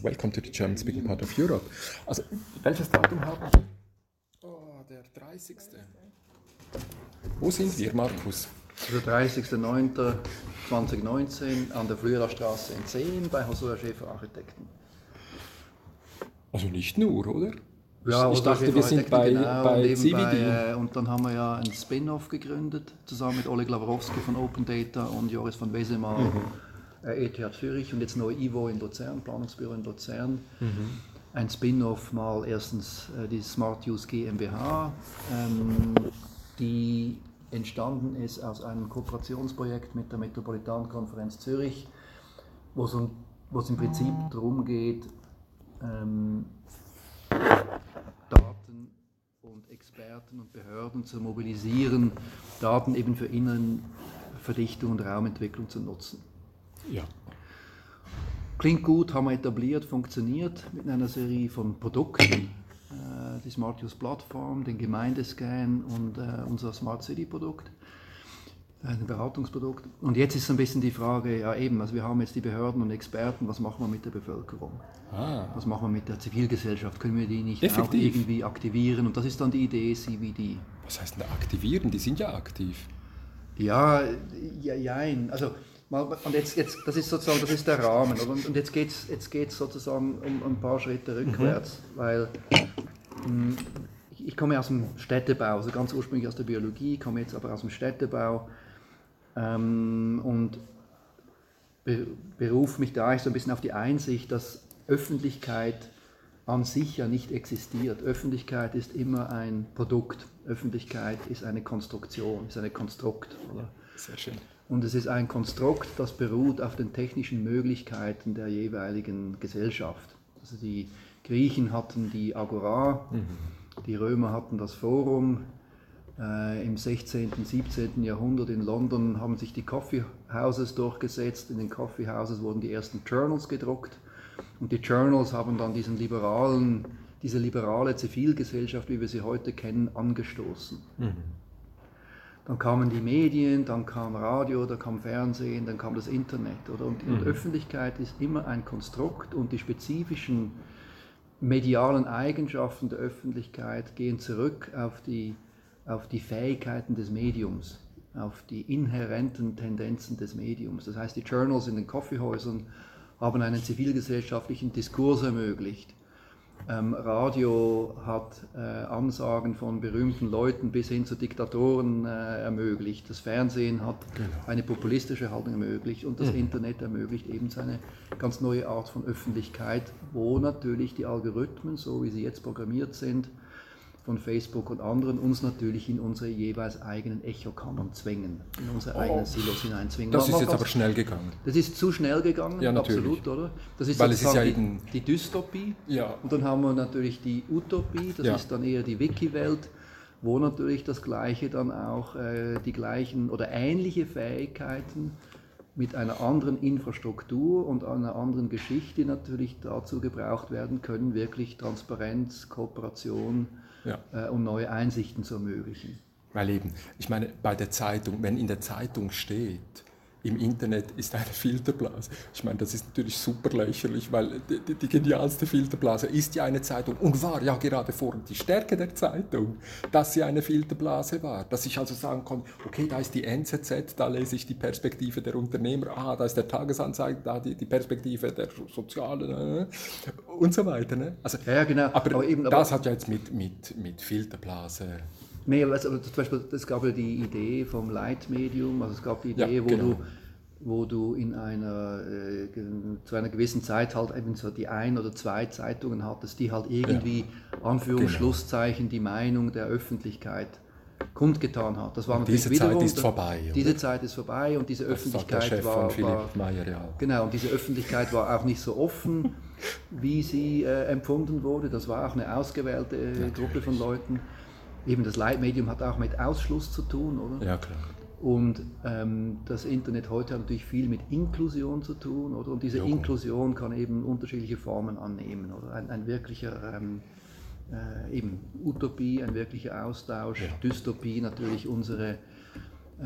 Welcome to the German speaking part of Europe. Also, welches Datum haben wir? Oh, der 30. Wo sind wir, Markus? Also 30.09.2019 an der Flüerstraße in Zehn bei Hosea Schäfer Architekten. Also nicht nur, oder? Ja, ich dachte, Schäfer wir sind bei, genau, bei und eben CVD. bei, äh, Und dann haben wir ja einen Spin-off gegründet, zusammen mit Oleg Lavrowski von Open Data und Joris von Wesemal, Mhm. Äh, ETH Zürich und jetzt neu Ivo in Luzern, Planungsbüro in Luzern. Mhm. Ein Spin-off mal erstens äh, die Smart Use GmbH, ähm, die entstanden ist aus einem Kooperationsprojekt mit der Metropolitankonferenz Zürich, wo es, um, wo es im Prinzip darum geht, ähm, Daten und Experten und Behörden zu mobilisieren, Daten eben für Innenverdichtung und Raumentwicklung zu nutzen. Ja. Klingt gut, haben wir etabliert, funktioniert mit einer Serie von Produkten. Äh, die Smart Use Plattform, den Gemeindescan und äh, unser Smart City Produkt, ein Beratungsprodukt. Und jetzt ist so ein bisschen die Frage, ja eben, also wir haben jetzt die Behörden und Experten, was machen wir mit der Bevölkerung? Ah, Was machen wir mit der Zivilgesellsft? Können wir die nicht auch Effektiv. irgendwie aktivieren? Und das ist dann die Idee CVD. was heißt denn aktivieren? Die sind ja aktiv. Ja, ja, jein. Also, und jetzt, jetzt, das ist sozusagen, das ist der Rahmen. Oder? Und jetzt geht es jetzt geht's sozusagen um ein paar Schritte rückwärts, weil mh, ich, ich komme aus dem Städtebau, also ganz ursprünglich aus der Biologie, komme jetzt aber aus dem Städtebau ähm, und be, berufe mich da eigentlich so ein bisschen auf die Einsicht, dass Öffentlichkeit an sich ja nicht existiert. Öffentlichkeit ist immer ein Produkt. Öffentlichkeit ist eine Konstruktion, ist eine Konstrukt. Oder? Sehr schön. Und es ist ein Konstrukt, das beruht auf den technischen Möglichkeiten der jeweiligen Gesellschaft. Also die Griechen hatten die Agora, die Römer hatten das Forum. Äh, Im 16., und 17. Jahrhundert in London haben sich die Coffee Houses durchgesetzt. In den Coffee Houses wurden die ersten Journals gedruckt. Und die Journals haben dann diesen liberalen, diese liberale Zivilgesellschaft, wie wir sie heute kennen, angestoßen. Dann kamen die Medien, dann kam Radio, dann kam Fernsehen, dann kam das Internet. Oder? Und, und Öffentlichkeit ist immer ein Konstrukt und die spezifischen medialen Eigenschaften der Öffentlichkeit gehen zurück auf die, auf die Fähigkeiten des Mediums, auf die inhärenten Tendenzen des Mediums. Das heißt, die Journals in den Kaffeehäusern haben einen zivilgesellschaftlichen Diskurs ermöglicht. Ähm, Radio hat äh, Ansagen von berühmten Leuten bis hin zu Diktatoren äh, ermöglicht. Das Fernsehen hat eine populistische Haltung ermöglicht und das Internet ermöglicht eben eine ganz neue Art von Öffentlichkeit, wo natürlich die Algorithmen, so wie sie jetzt programmiert sind, von Facebook und anderen, uns natürlich in unsere jeweils eigenen Echokammern zwängen, in unsere eigenen Silos hineinzwingen. Das ist jetzt aber schnell gegangen. das ist zu schnell gegangen, Ja, natürlich. absolut, oder? Das ist Weil es ist ja die, die Dystopie. Ja. Und dann haben wir natürlich die Utopie, das Ja. ist dann eher die Wiki-Welt, wo natürlich das Gleiche dann auch äh, die gleichen oder ähnliche Fähigkeiten mit einer anderen Infrastruktur und einer anderen Geschichte natürlich dazu gebraucht werden können, wirklich Transparenz, Kooperation Ja. äh, und neue Einsichten zu ermöglichen. Weil eben, ich meine, bei der Zeitung, wenn in der Zeitung steht, im Internet ist eine Filterblase. Ich meine, das ist natürlich super lächerlich, weil die, die, genialste Filterblase ist ja eine Zeitung und war ja gerade vorhin die Stärke der Zeitung, dass sie eine Filterblase war. Dass ich also sagen konnte, okay, da ist die NZZ, da lese ich die Perspektive der Unternehmer, ah, da ist der Tagesanzeiger, da die, die Perspektive der Sozialen äh, und so weiter. Ne? Also, Ja, ja, genau. Aber, Aber eben- aber- das hat ja jetzt mit, mit, mit Filterblase Nee, aber aber zum Beispiel, es gab ja die Idee vom Leitmedium, also es gab die Idee, Ja, wo, genau. du, wo du in einer, äh, zu einer gewissen Zeit halt eben so die ein oder zwei Zeitungen hattest, die halt irgendwie, Anführungs- Genau. Schlusszeichen, die Meinung der Öffentlichkeit kundgetan hat. Das war natürlich diese Zeit wiederum, ist vorbei, oder? Diese Zeit ist vorbei und diese Das sagt der Öffentlichkeit Chef war, von Philipp war Meyer, ja. Genau, und diese Öffentlichkeit war auch nicht so offen, wie sie äh, empfunden wurde. Das war auch eine ausgewählte äh, Gruppe von Leuten. Eben das Leitmedium hat auch mit Ausschluss zu tun, oder? Ja, klar. Und ähm, das Internet heute hat natürlich viel mit Inklusion zu tun, oder? Und diese Logo. Inklusion kann eben unterschiedliche Formen annehmen, oder? Ein, ein wirklicher ähm, äh, eben Utopie, ein wirklicher Austausch, Ja. Dystopie natürlich unsere äh,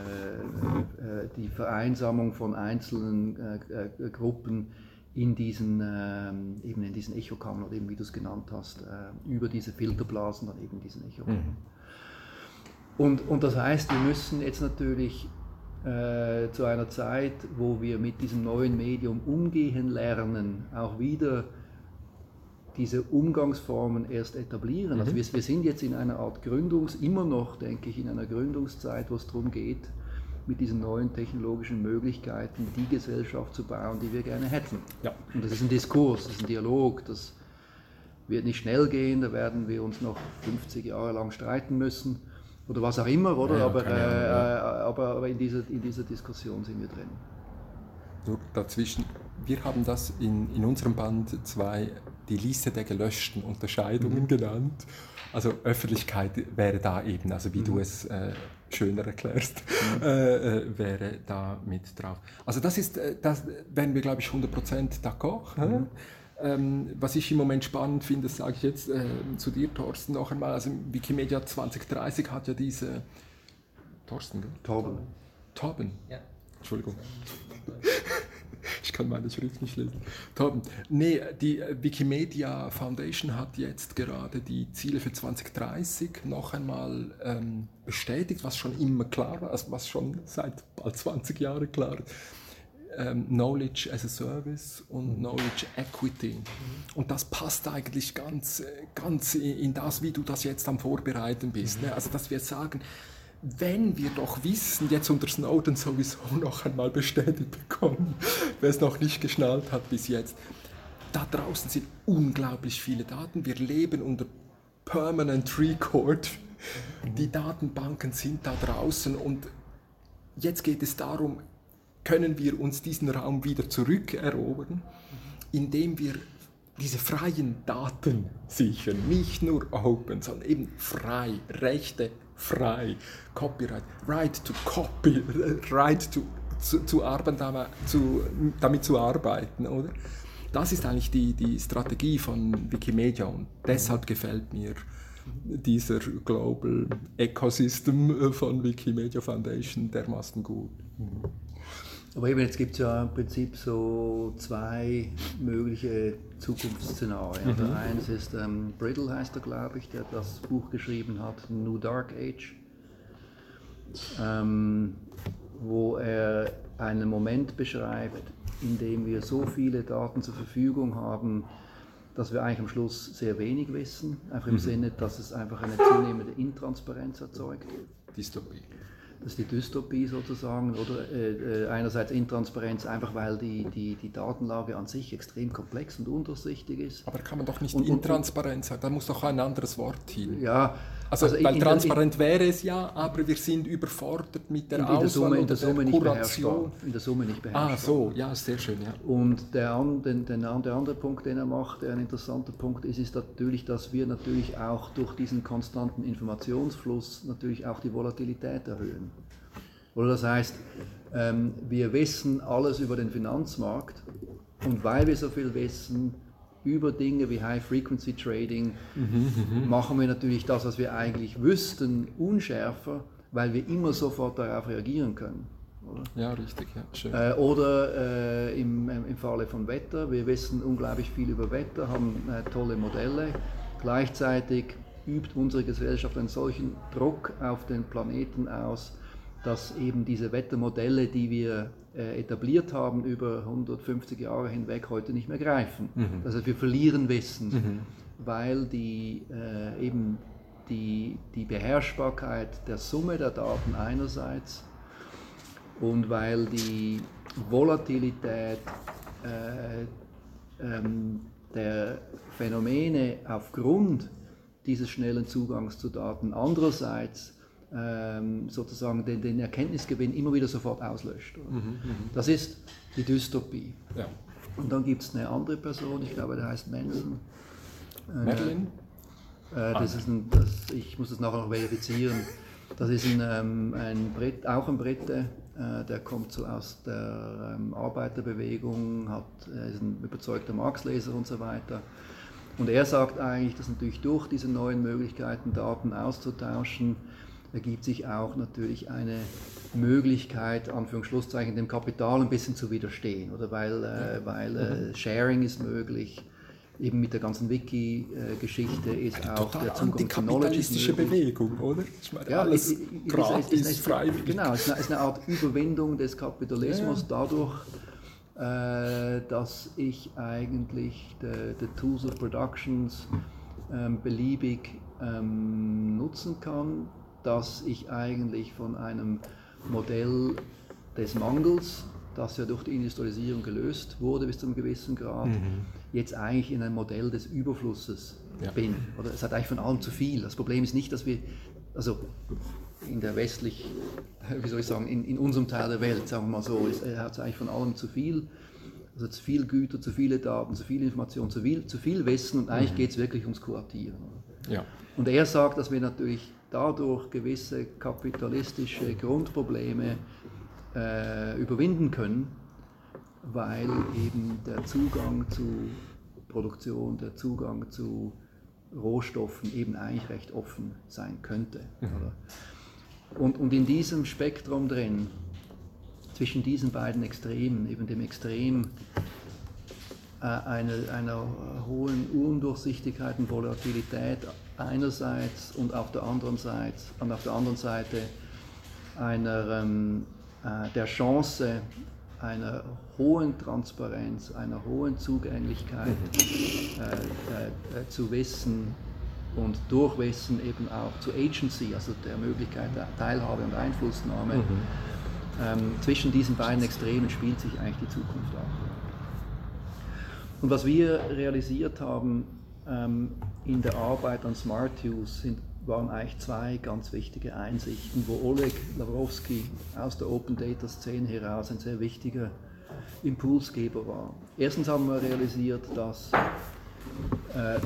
äh, die Vereinsamung von einzelnen äh, äh, Gruppen in diesen, ähm, eben in diesen Echokammern oder eben wie du es genannt hast, äh, über diese Filterblasen dann eben diesen Echokammern. Mhm. Und, und das heißt, wir müssen jetzt natürlich äh, zu einer Zeit, wo wir mit diesem neuen Medium umgehen lernen, auch wieder diese Umgangsformen erst etablieren. Also mhm. Also wir, wir, sind jetzt in einer Art Gründungs, immer noch, denke ich, in einer Gründungszeit, wo es darum geht, mit diesen neuen technologischen Möglichkeiten die Gesellschaft zu bauen, die wir gerne hätten. Ja. Und das ist ein Diskurs, das ist ein Dialog, das wird nicht schnell gehen, da werden wir uns noch 50 Jahre lang streiten müssen oder was auch immer, oder? Ja, aber, äh, aber, aber in, dieser, in dieser Diskussion sind wir drin. Nur dazwischen, wir haben das in, in unserem Band zwei, die Liste der gelöschten Unterscheidungen mhm. genannt. Also Öffentlichkeit wäre da eben, also wie mhm. du es äh, schöner erklärst, mhm. äh, äh, wäre da mit drauf. Also das ist, äh, das wären wir glaube ich 100% d'accord. Mhm. Ähm, was ich im Moment spannend finde, das sage ich jetzt äh, zu dir, Thorsten, noch einmal. Also Wikimedia 2030 hat ja diese. Thorsten, gell? Torben. Torben? Ja. Entschuldigung. ich kann meine Schrift nicht lesen. Torben, nee, die Wikimedia Foundation hat jetzt gerade die Ziele für 2030 noch einmal ähm, bestätigt, was schon immer klar war, also was schon seit bald 20 Jahren klar ist ähm, Knowledge as a Service und mhm. Knowledge Equity. Mhm. Und das passt eigentlich ganz, ganz in das, wie du das jetzt am Vorbereiten bist. Mhm. Ne? Also, dass wir sagen, wenn wir doch wissen, jetzt unter Snowden sowieso noch einmal bestätigt bekommen, wer es noch nicht geschnallt hat bis jetzt, da draußen sind unglaublich viele Daten. Wir leben unter Permanent Record. Die Datenbanken sind da draußen und jetzt geht es darum, können wir uns diesen Raum wieder zurückerobern, indem wir diese freien Daten sichern, nicht nur open, sondern eben frei, Rechte frei, Copyright, right to copy, right to, zu, zu arbeiten, damit zu arbeiten, oder? Das ist eigentlich die, die Strategie von Wikimedia und deshalb gefällt mir dieser Global Ecosystem von Wikimedia Foundation dermaßen gut. Aber eben jetzt gibt es ja im Prinzip so zwei mögliche Zukunftsszenarien. Mhm. Also eins ist ähm, Brittle heißt er, glaube ich, der das Buch geschrieben hat, New Dark Age, ähm, wo er einen Moment beschreibt, in dem wir so viele Daten zur Verfügung haben, dass wir eigentlich am Schluss sehr wenig wissen, einfach im mhm. Sinne, dass es einfach eine zunehmende Intransparenz erzeugt. Dystopie das ist die Dystopie sozusagen, oder äh, äh, einerseits Intransparenz, einfach weil die, die, die Datenlage an sich extrem komplex und undurchsichtig ist. Aber kann man doch nicht und, Intransparenz sagen, da muss doch ein anderes Wort hin. Ja, also, also weil in, transparent in, wäre es ja, aber wir sind überfordert mit der in, in Auswahl der Summe, in der, Summe nicht beherrschbar. In der Summe nicht beherrschbar. Ah, so, ja, sehr schön, ja. Und der, den, den, der andere Punkt, den er macht, der ein interessanter Punkt ist, ist natürlich, dass wir natürlich auch durch diesen konstanten Informationsfluss natürlich auch die Volatilität erhöhen. Oder das heißt, ähm, wir wissen alles über den Finanzmarkt und weil wir so viel wissen, über Dinge wie High Frequency Trading mhm, machen wir natürlich das, was wir eigentlich wüssten, unschärfer, weil wir immer sofort darauf reagieren können. Oder? Ja, richtig, ja, schön. Äh, oder äh, im, im Falle von Wetter, wir wissen unglaublich viel über Wetter, haben äh, tolle Modelle. Gleichzeitig übt unsere Gesellschaft einen solchen Druck auf den Planeten aus, dass eben diese Wettermodelle, die wir äh, etabliert haben über 150 Jahre hinweg, heute nicht mehr greifen. Mhm. Also wir verlieren Wissen, mhm. weil die, äh, eben die, die Beherrschbarkeit der Summe der Daten einerseits und weil die Volatilität äh, ähm, der Phänomene aufgrund dieses schnellen Zugangs zu Daten andererseits sozusagen den, den, Erkenntnisgewinn immer wieder sofort auslöscht. Mhm, mhm, das ist die Dystopie. Ja. Und dann gibt es eine andere Person, ich glaube, der heißt Manson. Äh, Madeline? Äh, das ah. ist ein, das, ich muss das nachher noch verifizieren. Das ist ein, ähm, ein Brit, auch ein Brite, äh, der kommt so aus der ähm, Arbeiterbewegung, hat, äh, ist ein überzeugter Marxleser und so weiter. Und er sagt eigentlich, dass natürlich durch diese neuen Möglichkeiten, Daten auszutauschen, ergibt sich auch natürlich eine Möglichkeit, Anführungsschlusszeichen, dem Kapital ein bisschen zu widerstehen, oder weil, äh, weil äh, mhm. Sharing ist möglich, eben mit der ganzen Wiki-Geschichte ist Eine auch der Zugang zu Knowledge Bewegung, oder? Ich meine, ja, alles ist, gratis, ist, ist, freiwillig. Genau, es ist, eine, ist eine Art Überwindung des Kapitalismus ja. dadurch, äh, dass ich eigentlich die Tools of Productions ähm, beliebig ähm, nutzen kann, dass ich eigentlich von einem Modell des Mangels, das ja durch die Industrialisierung gelöst wurde bis zu einem gewissen Grad, mhm. jetzt eigentlich in ein Modell des Überflusses ja. bin. Oder es hat eigentlich von allem zu viel. Das Problem ist nicht, dass wir, also in der westlich, wie soll ich sagen, in, in unserem Teil der Welt, sagen wir mal so, es hat eigentlich von allem zu viel. Also zu viel Güter, zu viele Daten, zu viel Information, zu viel, zu viel Wissen und eigentlich mhm. geht es wirklich ums Kuratieren. Ja. Und er sagt, dass wir natürlich dadurch gewisse kapitalistische Grundprobleme äh, überwinden können, weil eben der Zugang zu Produktion, der Zugang zu Rohstoffen eben eigentlich recht offen sein könnte. Mhm. Und, und in diesem Spektrum drin, zwischen diesen beiden Extremen, eben dem Extrem einer, einer hohen Undurchsichtigkeit und Volatilität einerseits und auf der anderen Seite, und auf der anderen Seite einer, ähm, äh, der Chance einer hohen Transparenz, einer hohen Zugänglichkeit mhm. äh, äh, zu Wissen und durch Wissen eben auch zu Agency, also der Möglichkeit der Teilhabe und Einflussnahme. Mhm. Ähm, zwischen diesen beiden Extremen spielt sich eigentlich die Zukunft ab. Und was wir realisiert haben ähm, in der Arbeit an Smart Use sind, waren eigentlich zwei ganz wichtige Einsichten, wo Oleg Lavrowski aus der Open Data Szene heraus ein sehr wichtiger Impulsgeber war. Erstens haben wir realisiert, dass äh,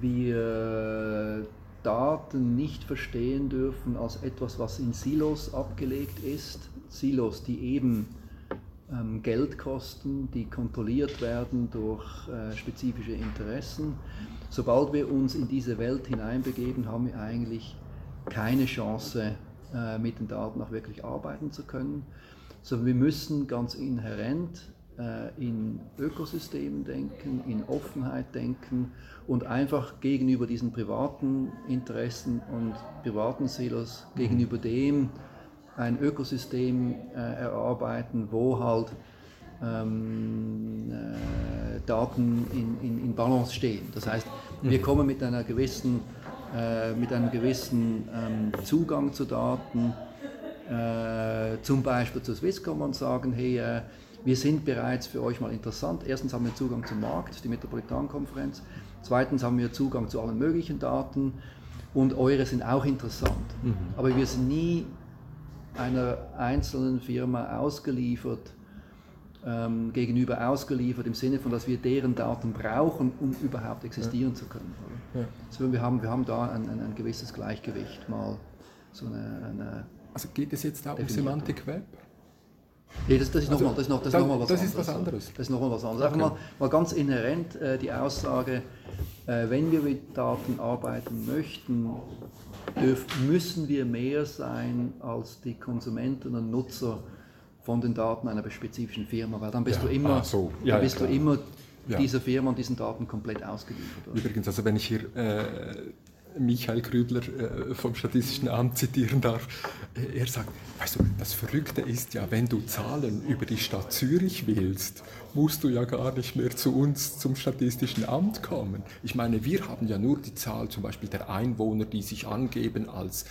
wir Daten nicht verstehen dürfen als etwas, was in Silos abgelegt ist. Silos, die eben ähm, Geld kosten, die kontrolliert werden durch äh, spezifische Interessen. Sobald wir uns in diese Welt hineinbegeben, haben wir eigentlich keine Chance, äh, mit den Daten auch wirklich arbeiten zu können, sondern wir müssen ganz inhärent äh, in Ökosystemen denken, in Offenheit denken und einfach gegenüber diesen privaten Interessen und privaten Silos, mhm. gegenüber dem, ein Ökosystem äh, erarbeiten, wo halt ähm, äh, Daten in, in, in, Balance stehen. Das heißt, wir mhm. kommen mit, einer gewissen, äh, mit einem gewissen ähm, Zugang zu Daten, äh, zum Beispiel zu Swisscom und sagen, hey, äh, wir sind bereits für euch mal interessant. Erstens haben wir Zugang zum Markt, die Metropolitankonferenz. Zweitens haben wir Zugang zu allen möglichen Daten und eure sind auch interessant. Mhm. Aber wir sind nie einer einzelnen Firma ausgeliefert, ähm, gegenüber ausgeliefert, im Sinne von, dass wir deren Daten brauchen, um überhaupt existieren ja. zu können. Ja. Also wir, haben, wir haben da ein, ein, ein gewisses Gleichgewicht, mal so eine, eine Also geht es jetzt auch um Semantic Web? Nee, das, das ist nochmal also, noch, das, das, noch was, das anderes. was anderes. Das ist nochmal was anderes. Okay. Einfach mal, mal ganz inhärent äh, die Aussage, äh, wenn wir mit Daten arbeiten möchten, dürfen, müssen wir mehr sein als die Konsumenten und Nutzer von den Daten einer spezifischen Firma, weil dann bist ja, du immer, so. ja, dann bist ja, du immer dieser Firma und diesen Daten komplett ausgeliefert. Oder? Übrigens, also wenn ich hier äh, Michael Krübler äh, vom Statistischen Amt zitieren darf, äh, er sagt, weißt du, das Verrückte ist ja, wenn du Zahlen über die Stadt Zürich willst, musst du ja gar nicht mehr zu uns zum Statistischen Amt kommen. Ich meine, wir haben ja nur die Zahl zum Beispiel der Einwohner, die sich angeben als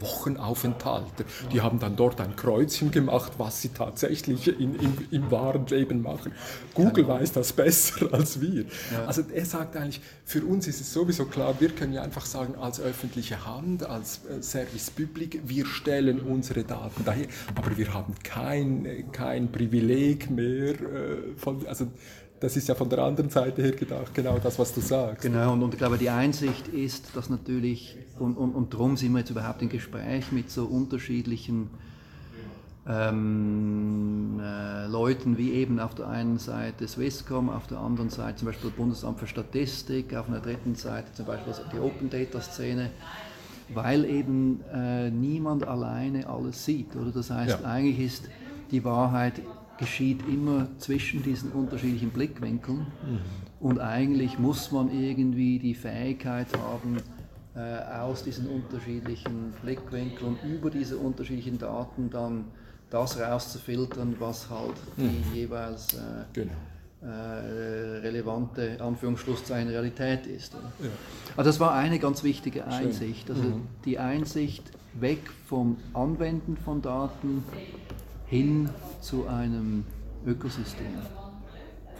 Wochenaufenthalte. Die haben dann dort ein Kreuzchen gemacht, was sie tatsächlich in, in, im wahren Leben machen. Google weiß das besser als wir. Ja. Also er sagt eigentlich, für uns ist es sowieso klar, wir können ja einfach sagen, als öffentliche Hand, als äh, Service Public, wir stellen unsere Daten daher, aber wir haben kein, kein Privileg mehr äh, von, also das ist ja von der anderen Seite her gedacht, genau das, was du sagst. Genau, und, und ich glaube, die Einsicht ist, dass natürlich, und, und, und darum sind wir jetzt überhaupt im Gespräch mit so unterschiedlichen ähm, äh, Leuten wie eben auf der einen Seite Swisscom, auf der anderen Seite zum Beispiel das Bundesamt für Statistik, auf einer dritten Seite zum Beispiel die Open Data Szene, weil eben äh, niemand alleine alles sieht. Oder? Das heißt, ja. eigentlich ist die Wahrheit geschieht immer zwischen diesen unterschiedlichen Blickwinkeln mhm. und eigentlich muss man irgendwie die Fähigkeit haben, äh, aus diesen unterschiedlichen Blickwinkeln über diese unterschiedlichen Daten dann das rauszufiltern, was halt die mhm. jeweils äh, genau. äh, relevante Anführungsschlusszeichen Realität ist. Ja. Also das war eine ganz wichtige Einsicht, also mhm. die Einsicht weg vom Anwenden von Daten hin zu einem Ökosystem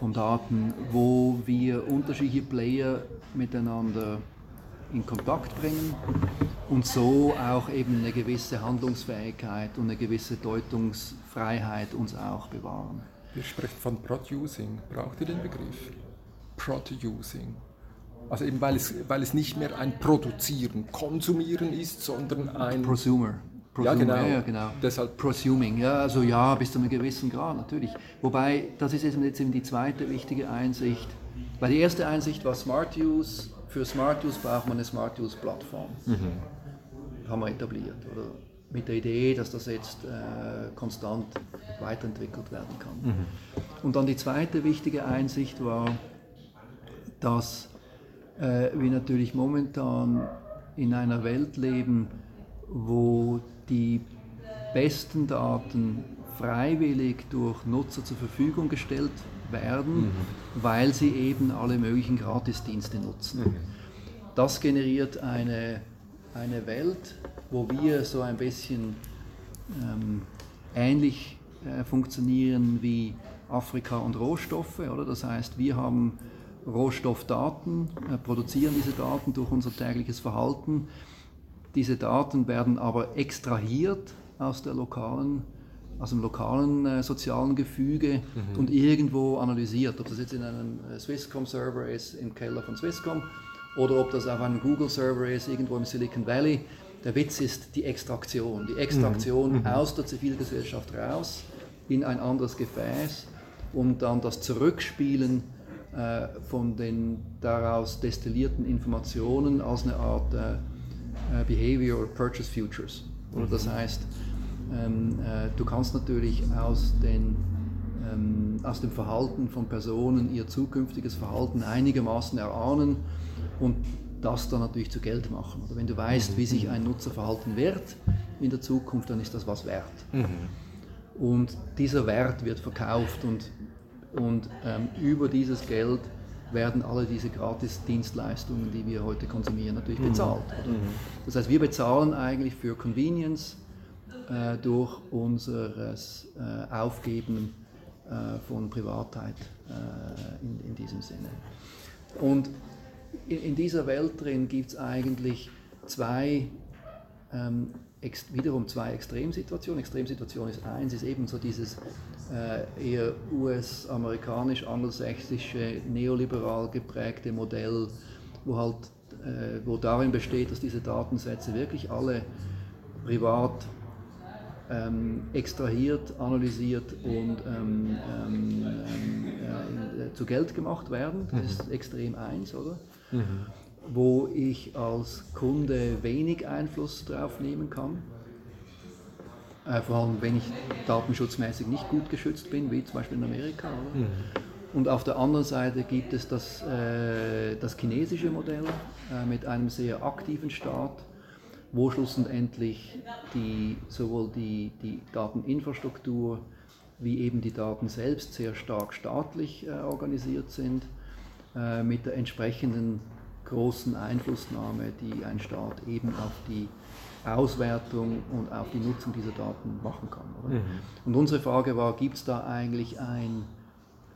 von Daten, wo wir unterschiedliche Player miteinander in Kontakt bringen und so auch eben eine gewisse Handlungsfähigkeit und eine gewisse Deutungsfreiheit uns auch bewahren. Ihr sprecht von Producing. Braucht ihr den Begriff? Producing. Also eben weil es, weil es nicht mehr ein Produzieren, Konsumieren ist, sondern ein... Prosumer. Ja, genau. Ja, genau. Deshalb Prosuming, ja, also ja, bis zu einem gewissen Grad natürlich. Wobei, das ist jetzt eben die zweite wichtige Einsicht. Weil die erste Einsicht war Smart Use. Für Smart Use braucht man eine Smart Use Plattform. Mhm. Haben wir etabliert. Oder mit der Idee, dass das jetzt äh, konstant weiterentwickelt werden kann. Mhm. Und dann die zweite wichtige Einsicht war, dass äh, wir natürlich momentan in einer Welt leben, wo die besten Daten freiwillig durch Nutzer zur Verfügung gestellt werden, mhm. weil sie eben alle möglichen Gratisdienste nutzen. Mhm. Das generiert eine, eine Welt, wo wir so ein bisschen ähm, ähnlich äh, funktionieren wie Afrika und Rohstoffe. Oder? Das heißt, wir haben Rohstoffdaten, äh, produzieren diese Daten durch unser tägliches Verhalten diese Daten werden aber extrahiert aus, der lokalen, aus dem lokalen äh, sozialen Gefüge mhm. und irgendwo analysiert. Ob das jetzt in einem äh, Swisscom-Server ist, im Keller von Swisscom, oder ob das auf einem Google-Server ist, irgendwo im Silicon Valley. Der Witz ist die Extraktion. Die Extraktion mhm. aus der Zivilgesellschaft raus in ein anderes Gefäß und dann das Zurückspielen äh, von den daraus destillierten Informationen als eine Art äh, Behavior or Purchase Futures. Oder das mhm. heißt, ähm, äh, du kannst natürlich aus, den, ähm, aus dem Verhalten von Personen ihr zukünftiges Verhalten einigermaßen erahnen und das dann natürlich zu Geld machen. Oder wenn du weißt, mhm. wie sich ein Nutzer verhalten wird in der Zukunft, dann ist das was wert. Mhm. Und dieser Wert wird verkauft und, und ähm, über dieses Geld werden alle diese Gratis-Dienstleistungen, die wir heute konsumieren, natürlich mhm. bezahlt. Mhm. Das heißt, wir bezahlen eigentlich für Convenience äh, durch unser äh, Aufgeben äh, von Privatheit äh, in, in, diesem Sinne. Und in, in dieser Welt drin gibt es eigentlich zwei ähm, wiederum zwei Extremsituationen. Extremsituation ist eins, ist eben so dieses eher US-amerikanisch, angelsächsische, neoliberal geprägte Modell, wo halt äh, wo darin besteht, dass diese Datensätze wirklich alle privat ähm, extrahiert, analysiert und ähm, ähm, ähm äh, zu Geld gemacht werden. Das mhm. ist extrem eins, oder? Mhm wo ich als Kunde wenig Einfluss drauf nehmen kann. Äh, vor allem, wenn ich datenschutzmäßig nicht gut geschützt bin, wie zum Beispiel in Amerika. Mhm. Und auf der anderen Seite gibt es das, äh, das chinesische Modell äh, mit einem sehr aktiven Staat, wo schlussendlich die, sowohl die, die Dateninfrastruktur wie eben die Daten selbst sehr stark staatlich äh, organisiert sind, äh, mit der entsprechenden großen Einflussnahme, die ein Staat eben auf die Auswertung und auf die Nutzung dieser Daten machen kann. Mhm. Und unsere Frage war, gibt es da eigentlich ein,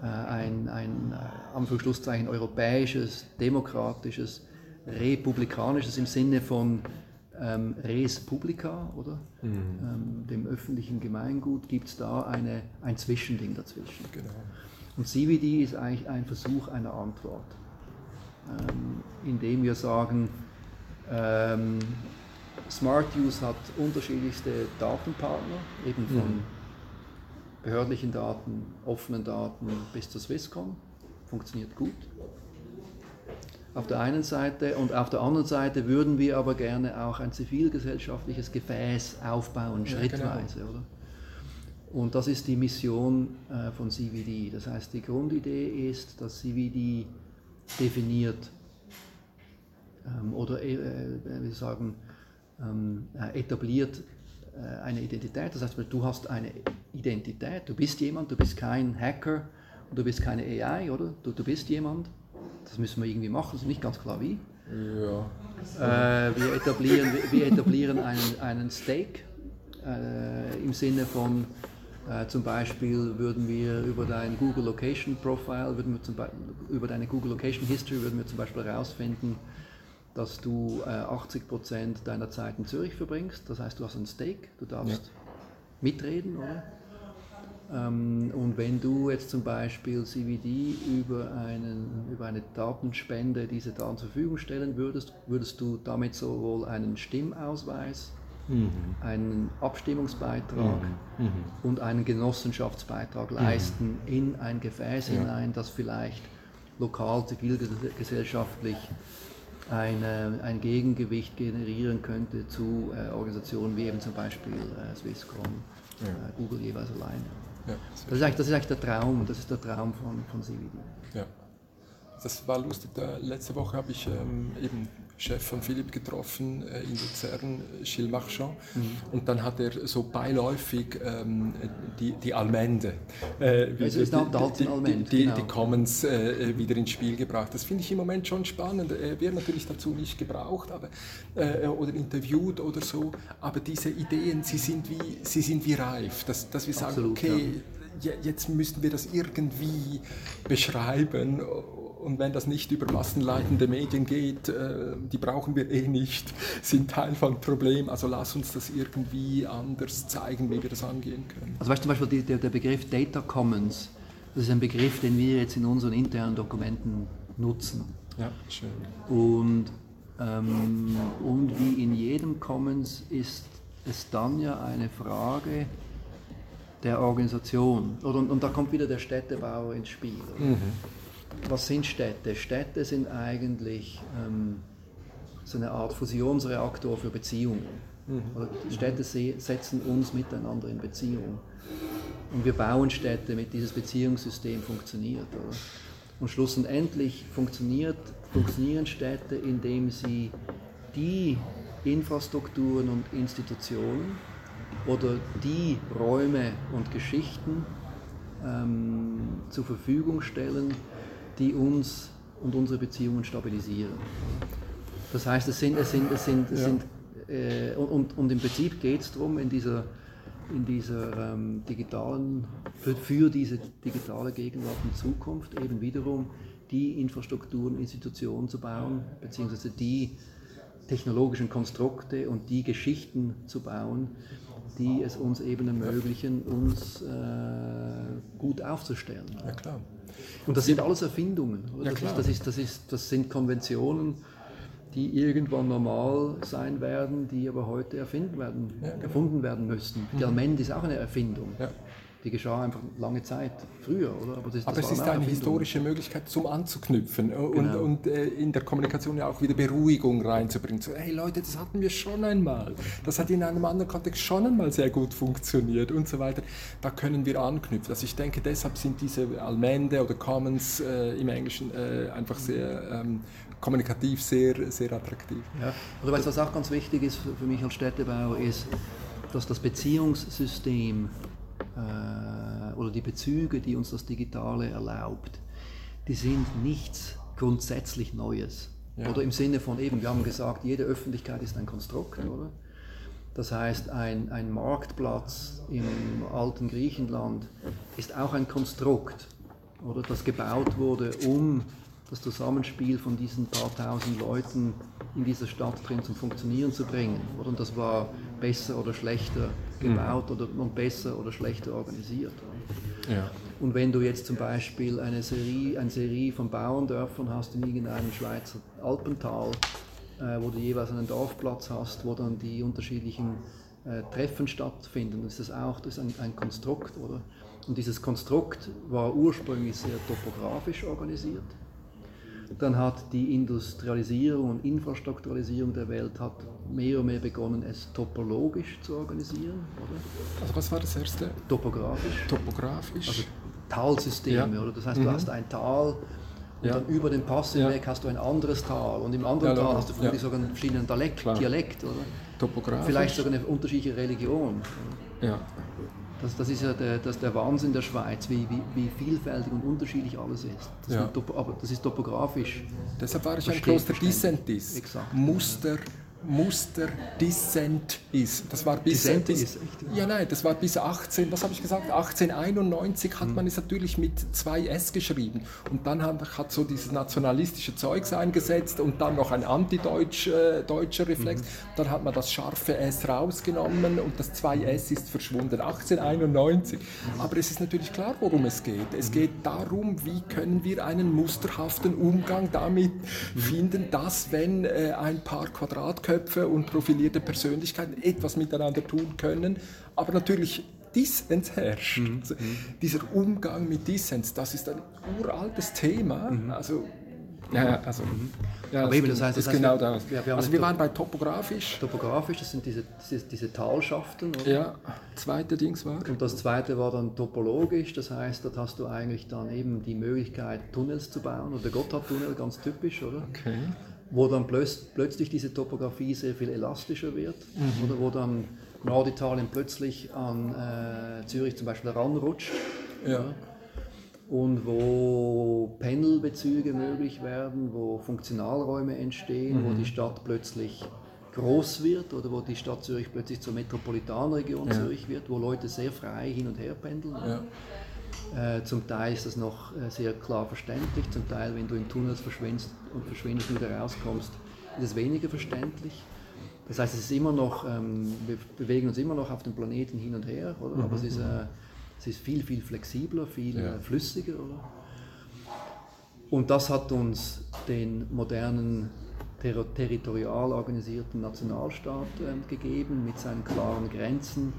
äh, ein, ein äh, Anführungsschlusszeichen europäisches, demokratisches, republikanisches im Sinne von ähm, Res Publica, oder? Mhm. Ähm, dem öffentlichen Gemeingut, gibt es da eine, ein Zwischending dazwischen. Genau. Und CVD ist eigentlich ein Versuch einer Antwort. Ähm, indem wir sagen, ähm, Smart Use hat unterschiedlichste Datenpartner, eben von mhm. behördlichen Daten, offenen Daten bis zur Swisscom, funktioniert gut. auf der einen Seite und auf der anderen Seite würden wir aber gerne auch ein zivilgesellschaftliches Gefäß aufbauen, schrittweise, ja, genau. oder? Und das ist die Mission äh, von CVD. Das heißt, die Grundidee ist, dass CVD definiert ähm, oder äh, äh, wir sagen ähm, äh, etabliert äh, eine Identität. Das heißt, du hast eine Identität, du bist jemand, du bist kein Hacker und du bist keine AI, oder? Du, du bist jemand. Das müssen wir irgendwie machen, das ist nicht ganz klar wie. Ja. Äh, wir etablieren, wir, etablieren einen, einen Stake im Sinne von äh, zum Beispiel würden wir über dein Google Location Profile, würden wir zum über deine Google Location History würden wir zum Beispiel herausfinden, dass du äh, 80% deiner Zeit in Zürich verbringst. Das heißt, du hast ein Stake, du darfst ja. mitreden, oder? Ähm, und wenn du jetzt zum Beispiel CVD über, einen, über eine Datenspende diese Daten zur Verfügung stellen würdest, würdest du damit sowohl einen Stimmausweis mhm. einen Abstimmungsbeitrag mhm. mhm. und einen Genossenschaftsbeitrag leisten mhm. in ein Gefäß ja. hinein, das vielleicht lokal zivilgesellschaftlich eine, ein Gegengewicht generieren könnte zu äh, Organisationen wie eben zum Beispiel äh, Swisscom, ja. äh, Google jeweils alleine. Ja, das, ist eigentlich, das ist eigentlich der Traum, das ist der Traum von, von CVD. Ja. Das war lustig, letzte Woche habe ich ähm, eben Chef von Philipp getroffen äh, in Luzern, Gilles Marchand. Mhm. Und dann hat er so beiläufig ähm, die, die Almende, äh, also die, die, Almend, die, genau. die, Commons äh, wieder ins Spiel gebracht. Das finde ich im Moment schon spannend. Er wird natürlich dazu nicht gebraucht aber, äh, oder interviewt oder so, aber diese Ideen, sie sind wie, sie sind wie reif, dass, dass wir sagen, Absolut, okay, ja. jetzt müssten wir das irgendwie beschreiben und wenn das nicht über massenleitende Medien geht, äh, die brauchen wir eh nicht, sind Teil von Problem. Also lass uns das irgendwie anders zeigen, wie wir das angehen können. Also weißt du zum Beispiel der, der Begriff Data Commons, das ist ein Begriff, den wir jetzt in unseren internen Dokumenten nutzen. Ja, schön. Und, ähm, und wie in jedem Commons ist es dann ja eine Frage der Organisation. Und, und da kommt wieder der Städtebauer ins Spiel. Mhm was sind Städte? Städte sind eigentlich ähm, so eine Art Fusionsreaktor für Beziehungen. Mhm. Städte setzen uns miteinander in Beziehung. Und wir bauen Städte, damit dieses Beziehungssystem funktioniert. Oder? Und schlussendlich funktionieren Städte, indem sie die Infrastrukturen und Institutionen oder die Räume und Geschichten ähm, zur Verfügung stellen, die uns und unsere Beziehungen stabilisieren. Das heißt, es sind, es sind, es sind, es ja. sind äh, und, und im Prinzip geht es darum, in dieser, in dieser ähm, digitalen, für, für diese digitale Gegenwart und Zukunft eben wiederum die Infrastrukturen, Institutionen zu bauen, beziehungsweise die technologischen Konstrukte und die Geschichten zu bauen, die es uns eben ermöglichen, uns äh, gut aufzustellen. Ja, klar. Und das sind alles Erfindungen. Ja, das, ist, das, ist, das, ist, das sind Konventionen, die irgendwann normal sein werden, die aber heute erfinden werden, ja, genau. erfunden werden müssten. Mhm. Die Almend ist auch eine Erfindung. Ja die geschah einfach lange Zeit früher, oder? Aber, das, Aber es ist eine historische Möglichkeit zum Anzuknüpfen und, genau. und äh, in der Kommunikation ja auch wieder Beruhigung reinzubringen. So, hey Leute, das hatten wir schon einmal. Das hat in einem anderen Kontext schon einmal sehr gut funktioniert und so weiter. Da können wir anknüpfen. Also ich denke, deshalb sind diese Almende oder Commons äh, im Englischen äh, einfach sehr ähm, kommunikativ sehr, sehr attraktiv. Ja. Oder weißt, was auch ganz wichtig ist für mich als Städtebauer, ist, dass das Beziehungssystem äh, oder die Bezüge, die uns das Digitale erlaubt, die sind nichts grundsätzlich Neues. Ja. Oder im Sinne von eben, wir haben gesagt, jede Öffentlichkeit ist ein Konstrukt, oder? Das heißt, ein, ein Marktplatz im alten Griechenland ist auch ein Konstrukt, oder das gebaut wurde, um das Zusammenspiel von diesen paar tausend Leuten in dieser Stadt drin zum Funktionieren zu bringen. Und das war besser oder schlechter gebaut oder und besser oder schlechter organisiert. Ja. Und wenn du jetzt zum Beispiel eine Serie, eine Serie von Bauerndörfern hast in irgendeinem Schweizer Alpental, äh, wo du jeweils einen Dorfplatz hast, wo dann die unterschiedlichen äh, Treffen stattfinden, ist das auch das ist ein, ein Konstrukt, oder? Und dieses Konstrukt war ursprünglich sehr topografisch organisiert. Dann hat die Industrialisierung und Infrastrukturalisierung der Welt hat mehr und mehr begonnen, es topologisch zu organisieren. Oder? Also was war das erste? Topografisch. Topografisch. Also Talsysteme, ja. oder? Das heißt, du mhm. hast ein Tal und ja. dann über den Pass hinweg ja. hast du ein anderes Tal und im anderen ja, Tal hast du vielleicht sogar einen verschiedenen Dialekt, Dialekt oder? Vielleicht sogar eine unterschiedliche Religion. Ja. Das, das ist ja der, das der Wahnsinn der Schweiz, wie, wie, wie vielfältig und unterschiedlich alles ist. Das ja. ist aber das ist topografisch. Deshalb war ich ein Kloster Dissentis. Muster Muster Dissent ist. Das war bis, bis ist, ja nein, das war bis 18, was habe ich gesagt? 1891 hat mhm. man es natürlich mit zwei S geschrieben und dann hat, hat so dieses nationalistische Zeugs eingesetzt und dann noch ein antideutscher äh, Reflex. Mhm. Dann hat man das scharfe S rausgenommen und das 2S ist verschwunden. 1891. Aber es ist natürlich klar, worum es geht. Es geht darum, wie können wir einen musterhaften Umgang damit mhm. finden, dass wenn äh, ein paar Quadratkilometer Köpfe und profilierte Persönlichkeiten etwas miteinander tun können, aber natürlich Dissens herrscht. Mhm. Also dieser Umgang mit Dissens, das ist ein uraltes Thema. Mhm. Also, ja, also, mhm. ja, aber eben, das heißt, das ist heißt, genau das. Wir, wir also wir waren bei topografisch. Topografisch, das sind diese, diese, diese Talschaften. Oder? Ja, zweite Dings war. Und das zweite war dann topologisch, das heißt, dort hast du eigentlich dann eben die Möglichkeit, Tunnels zu bauen, oder der Gotthardtunnel, ganz typisch, oder? Okay wo dann plötzlich diese Topografie sehr viel elastischer wird mhm. oder wo dann Norditalien plötzlich an äh, Zürich zum Beispiel heranrutscht. Ja. Und wo Pendelbezüge möglich werden, wo Funktionalräume entstehen, mhm. wo die Stadt plötzlich groß wird oder wo die Stadt Zürich plötzlich zur Metropolitanregion ja. Zürich wird, wo Leute sehr frei hin und her pendeln. Ja. Äh, zum Teil ist das noch äh, sehr klar verständlich, zum Teil, wenn du in Tunnels verschwindest und verschwindest und wieder rauskommst, ist es weniger verständlich. Das heißt, es ist immer noch, ähm, wir bewegen uns immer noch auf dem Planeten hin und her? Mhm. aber es ist, äh, es ist viel, viel flexibler, viel ja. Äh, flüssiger. Oder? Und das hat uns den modernen ter territorial organisierten Nationalstaat äh, gegeben mit seinen klaren Grenzen,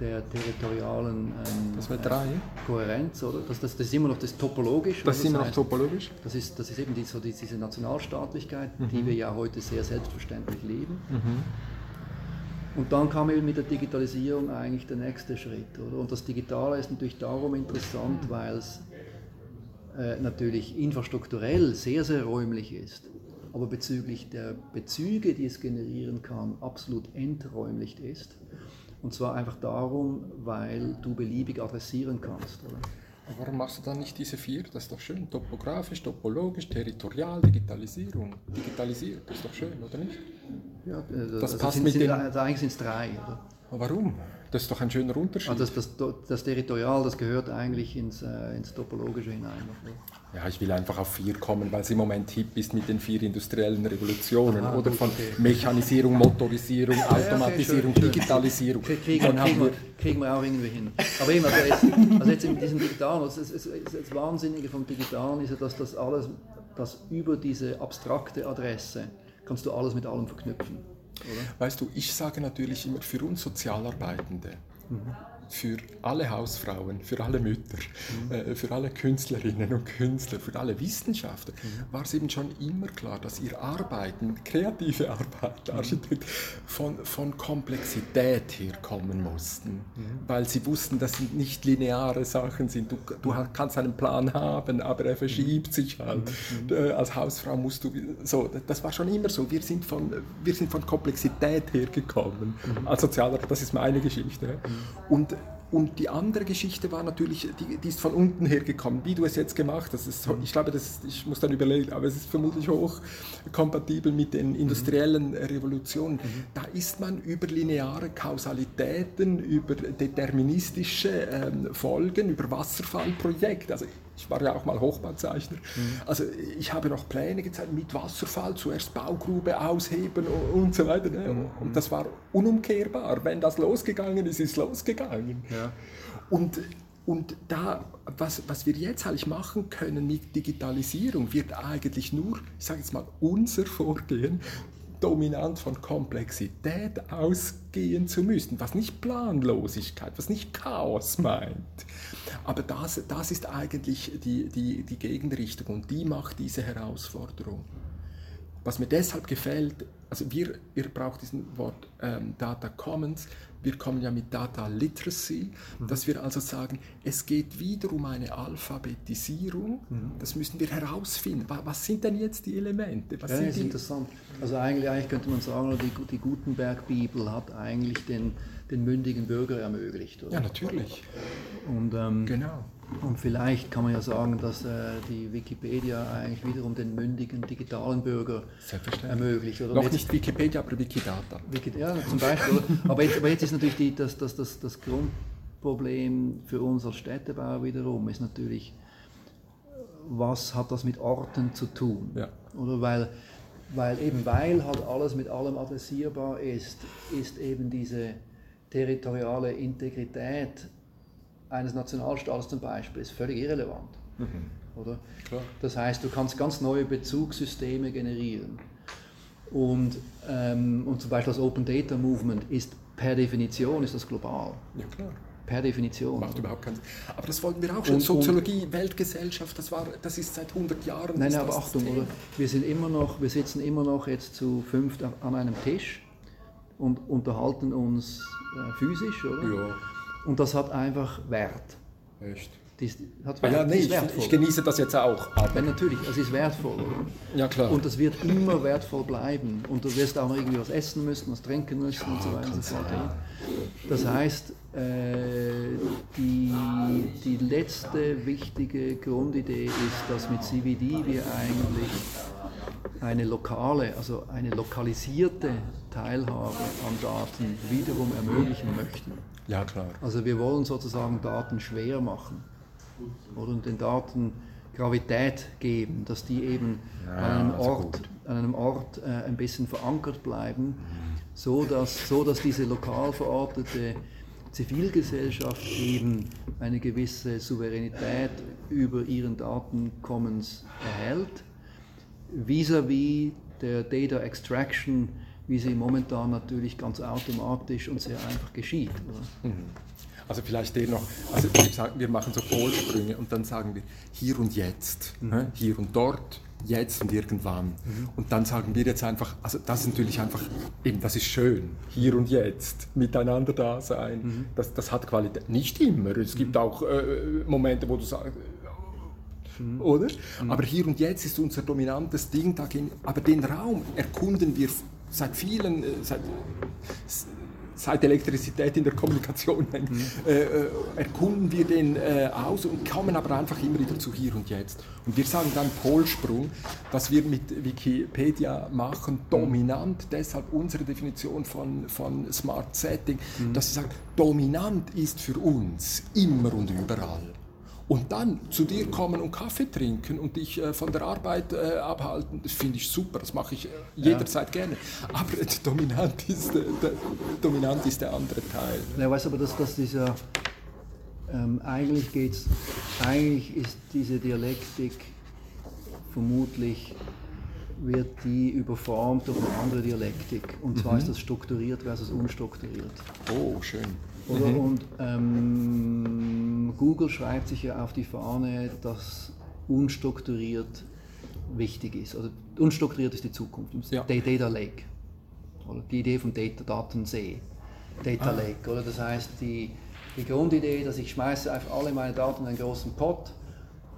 der territorialen ähm, das drei. Kohärenz, oder? Das, das, das, ist immer noch das topologisch. Das ist immer noch topologisch? Das ist, das ist eben die, so die, diese Nationalstaatlichkeit, mhm. die wir ja heute sehr selbstverständlich leben. Mhm. Und dann kam eben mit der Digitalisierung eigentlich der nächste Schritt. Oder? Und das Digitale ist natürlich darum interessant, weil es äh, natürlich infrastrukturell sehr, sehr räumlich ist, aber bezüglich der Bezüge, die es generieren kann, absolut enträumlich ist. Und zwar einfach darum, weil du beliebig adressieren kannst. Oder? Warum machst du dann nicht diese vier? Das ist doch schön. Topografisch, topologisch, territorial, Digitalisierung. Digitalisiert, das ist doch schön, oder nicht? Ja, also, das passt sind, mit sind. Also eigentlich sind es drei. Oder? Warum? Das ist doch ein schöner Unterschied. Also das, das, das Territorial, das gehört eigentlich ins, äh, ins Topologische hinein. Ja, ich will einfach auf vier kommen, weil es im Moment hip ist mit den vier industriellen Revolutionen Aha, oder von okay. Mechanisierung, Motorisierung, Automatisierung, ja, okay, Digitalisierung. Okay, kriegen, kriegen, wir, kriegen, wir, auch irgendwie hin. Aber eben, also jetzt, also jetzt in diesem Digitalen, das, das, das Wahnsinnige vom Digitalen ist ja, dass das alles, dass über diese abstrakte Adresse kannst du alles mit allem verknüpfen. Oder? Weißt du, ich sage natürlich immer für uns Sozialarbeitende, mhm für alle Hausfrauen, für alle Mütter, mhm. äh, für alle Künstlerinnen und Künstler, für alle Wissenschaftler, mhm. war es eben schon immer klar, dass ihr Arbeiten, kreative Arbeit, mhm. Architekt, von, von Komplexität herkommen mussten, mhm. weil sie wussten, dass sie nicht lineare Sachen sind. Du, du mhm. kannst einen Plan haben, aber er verschiebt sich halt. Äh, als Hausfrau musst du, so, das war schon immer so. Wir sind von, wir sind von Komplexität hergekommen. Als Sozialarbeiter, das ist meine Geschichte. Und und die andere Geschichte war natürlich, die, die ist von unten her gekommen, wie du es jetzt gemacht hast. Ist, ich glaube, das, ich muss dann überlegen, aber es ist vermutlich hoch kompatibel mit den industriellen mhm. Revolutionen. Mhm. Da ist man über lineare Kausalitäten, über deterministische ähm, Folgen, über Wasserfallprojekte. Also ich war ja auch mal Hochbauzeichner. Mhm. Also ich habe noch Pläne gezeigt mit Wasserfall, zuerst Baugrube ausheben und, so weiter. Ne? Mhm. Und das war unumkehrbar. Wenn das losgegangen ist, ist losgegangen. Ja. Und, und da, was, was wir jetzt eigentlich machen können mit Digitalisierung, wird eigentlich nur, ich sage jetzt mal, unser Vorgehen dominant von Komplexität ausgehen zu müssen, was nicht Planlosigkeit, was nicht Chaos meint. Aber das, das ist eigentlich die, die, die Gegenrichtung und die macht diese Herausforderung. Was mir deshalb gefällt, also wir, ihr braucht diesen Wort ähm, Data Commons, wir kommen ja mit Data Literacy, mhm. dass wir also sagen, es geht wieder um eine Alphabetisierung, mhm. das müssen wir herausfinden. Was sind denn jetzt die Elemente? Was ja, das ist die? interessant. Also eigentlich, eigentlich könnte man sagen, die, die Gutenberg-Bibel hat eigentlich den, den mündigen Bürger ermöglicht. Oder? Ja, natürlich. Und, ähm, genau. Und vielleicht kann man ja sagen, dass äh, die Wikipedia eigentlich wiederum den mündigen digitalen Bürger ermöglicht. Oder? Noch nicht Wikipedia, aber Wikidata. Wikidata, ja, zum Beispiel. aber, jetzt, aber jetzt ist natürlich die, das, das, das, das Grundproblem für uns als Städtebauer wiederum, ist natürlich, was hat das mit Orten zu tun? Ja. Oder weil, weil eben weil halt alles mit allem adressierbar ist, ist eben diese territoriale Integrität eines Nationalstaates zum Beispiel ist völlig irrelevant. Mhm. Oder? Klar. Das heißt, du kannst ganz neue Bezugssysteme generieren. Und, ähm, und zum Beispiel das Open Data Movement ist per Definition ist das global. Ja, klar. Per Definition. Macht überhaupt keinen Aber das wollten wir auch schon. Und, Soziologie, und, Weltgesellschaft, das, war, das ist seit 100 Jahren. Nein, aber Achtung, oder? Wir, sind immer noch, wir sitzen immer noch jetzt zu fünft an einem Tisch und unterhalten uns äh, physisch, oder? Ja. Und das hat einfach Wert. Echt? Das hat Wert. Ja, nee, ich, ich, genieße das jetzt auch. Aber. Ja, natürlich, es ist wertvoll. Ja, klar. Und es wird immer wertvoll bleiben. Und du wirst auch noch irgendwie was essen müssen, was trinken müssen ja, und so weiter und so fort. Das heißt, äh, die, die letzte wichtige Grundidee ist, dass mit CVD wir eigentlich eine lokale, also eine lokalisierte Teilhabe an Daten wiederum ermöglichen möchten. Ja, klar. Also wir wollen sozusagen Daten schwer machen oder den Daten Gravität geben, dass die eben ja, an einem Ort, an einem Ort äh, ein bisschen verankert bleiben, mhm. so, dass, so dass diese lokal verortete Zivilgesellschaft eben eine gewisse Souveränität über ihren Datencommons erhält, vis-à-vis -vis der Data Extraction wie sie momentan natürlich ganz automatisch und sehr einfach geschieht. Mhm. Also vielleicht den noch, also wir, sagen, wir machen so Polsprünge und dann sagen wir hier und jetzt, mhm. hier und dort, jetzt und irgendwann. Mhm. Und dann sagen wir jetzt einfach, also das ist natürlich einfach, eben das ist schön, hier und jetzt, miteinander da sein, mhm. das, das hat Qualität. Nicht immer, es gibt mhm. auch äh, Momente, wo du sagst, mhm. oder? Mhm. Aber hier und jetzt ist unser dominantes Ding, aber den Raum erkunden wir seit vielen, äh, seit, seit Elektrizität in der Kommunikation mhm. äh, äh, erkunden wir den äh, aus und kommen aber einfach immer wieder zu hier und jetzt. Und wir sagen dann Polsprung, dass wir mit Wikipedia machen, dominant, deshalb unsere Definition von, von Smart Setting, mhm. dass sie sagen, dominant ist für uns immer und überall und dann zu dir kommen und Kaffee trinken und dich äh, von der Arbeit äh, abhalten, das finde ich super, das mache ich äh, jederzeit ja. gerne. Aber dominant ist, der, dominant ist der andere Teil. Ja, weißt aber, dass, dass dieser, ähm, eigentlich geht's, eigentlich ist diese Dialektik vermutlich wird die überformt durch eine andere Dialektik. Und zwar mhm. ist das strukturiert versus unstrukturiert. Oh, schön. Oder? Mhm. Und ähm, Google schreibt sich ja auf die Fahne, dass unstrukturiert wichtig ist. Also unstrukturiert ist die Zukunft. Ja. Data Lake. Oder die Idee vom Data, Datensee. Data ah. Lake. Oder? Das heißt, die, die Grundidee, dass ich schmeiße einfach alle meine Daten in einen großen Pot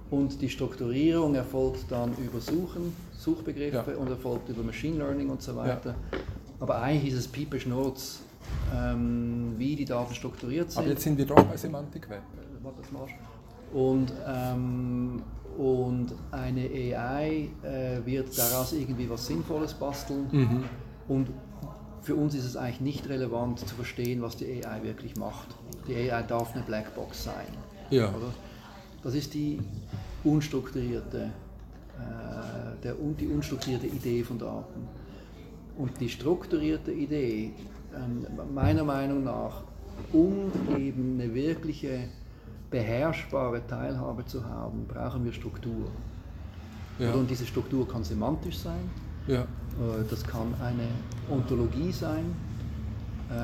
und die Strukturierung erfolgt dann über Suchen, Suchbegriffe ja. und erfolgt über Machine Learning und so weiter. Ja. Aber eigentlich ist es Piepe Schnurz, ähm, wie die Daten strukturiert sind. Aber jetzt sind wir doch bei Semantik Web. Und, ähm, und eine AI äh, wird daraus irgendwie was Sinnvolles basteln. Mhm. Und für uns ist es eigentlich nicht relevant zu verstehen, was die AI wirklich macht. Die AI darf eine Blackbox sein. Ja. Oder? Das ist die unstrukturierte, äh, der, die unstrukturierte Idee von Daten. Und die strukturierte Idee meiner Meinung nach, um eben eine wirkliche beherrschbare Teilhabe zu haben, brauchen wir Struktur. Ja. Und diese Struktur kann semantisch sein, Ja. Äh, das kann eine Ontologie sein.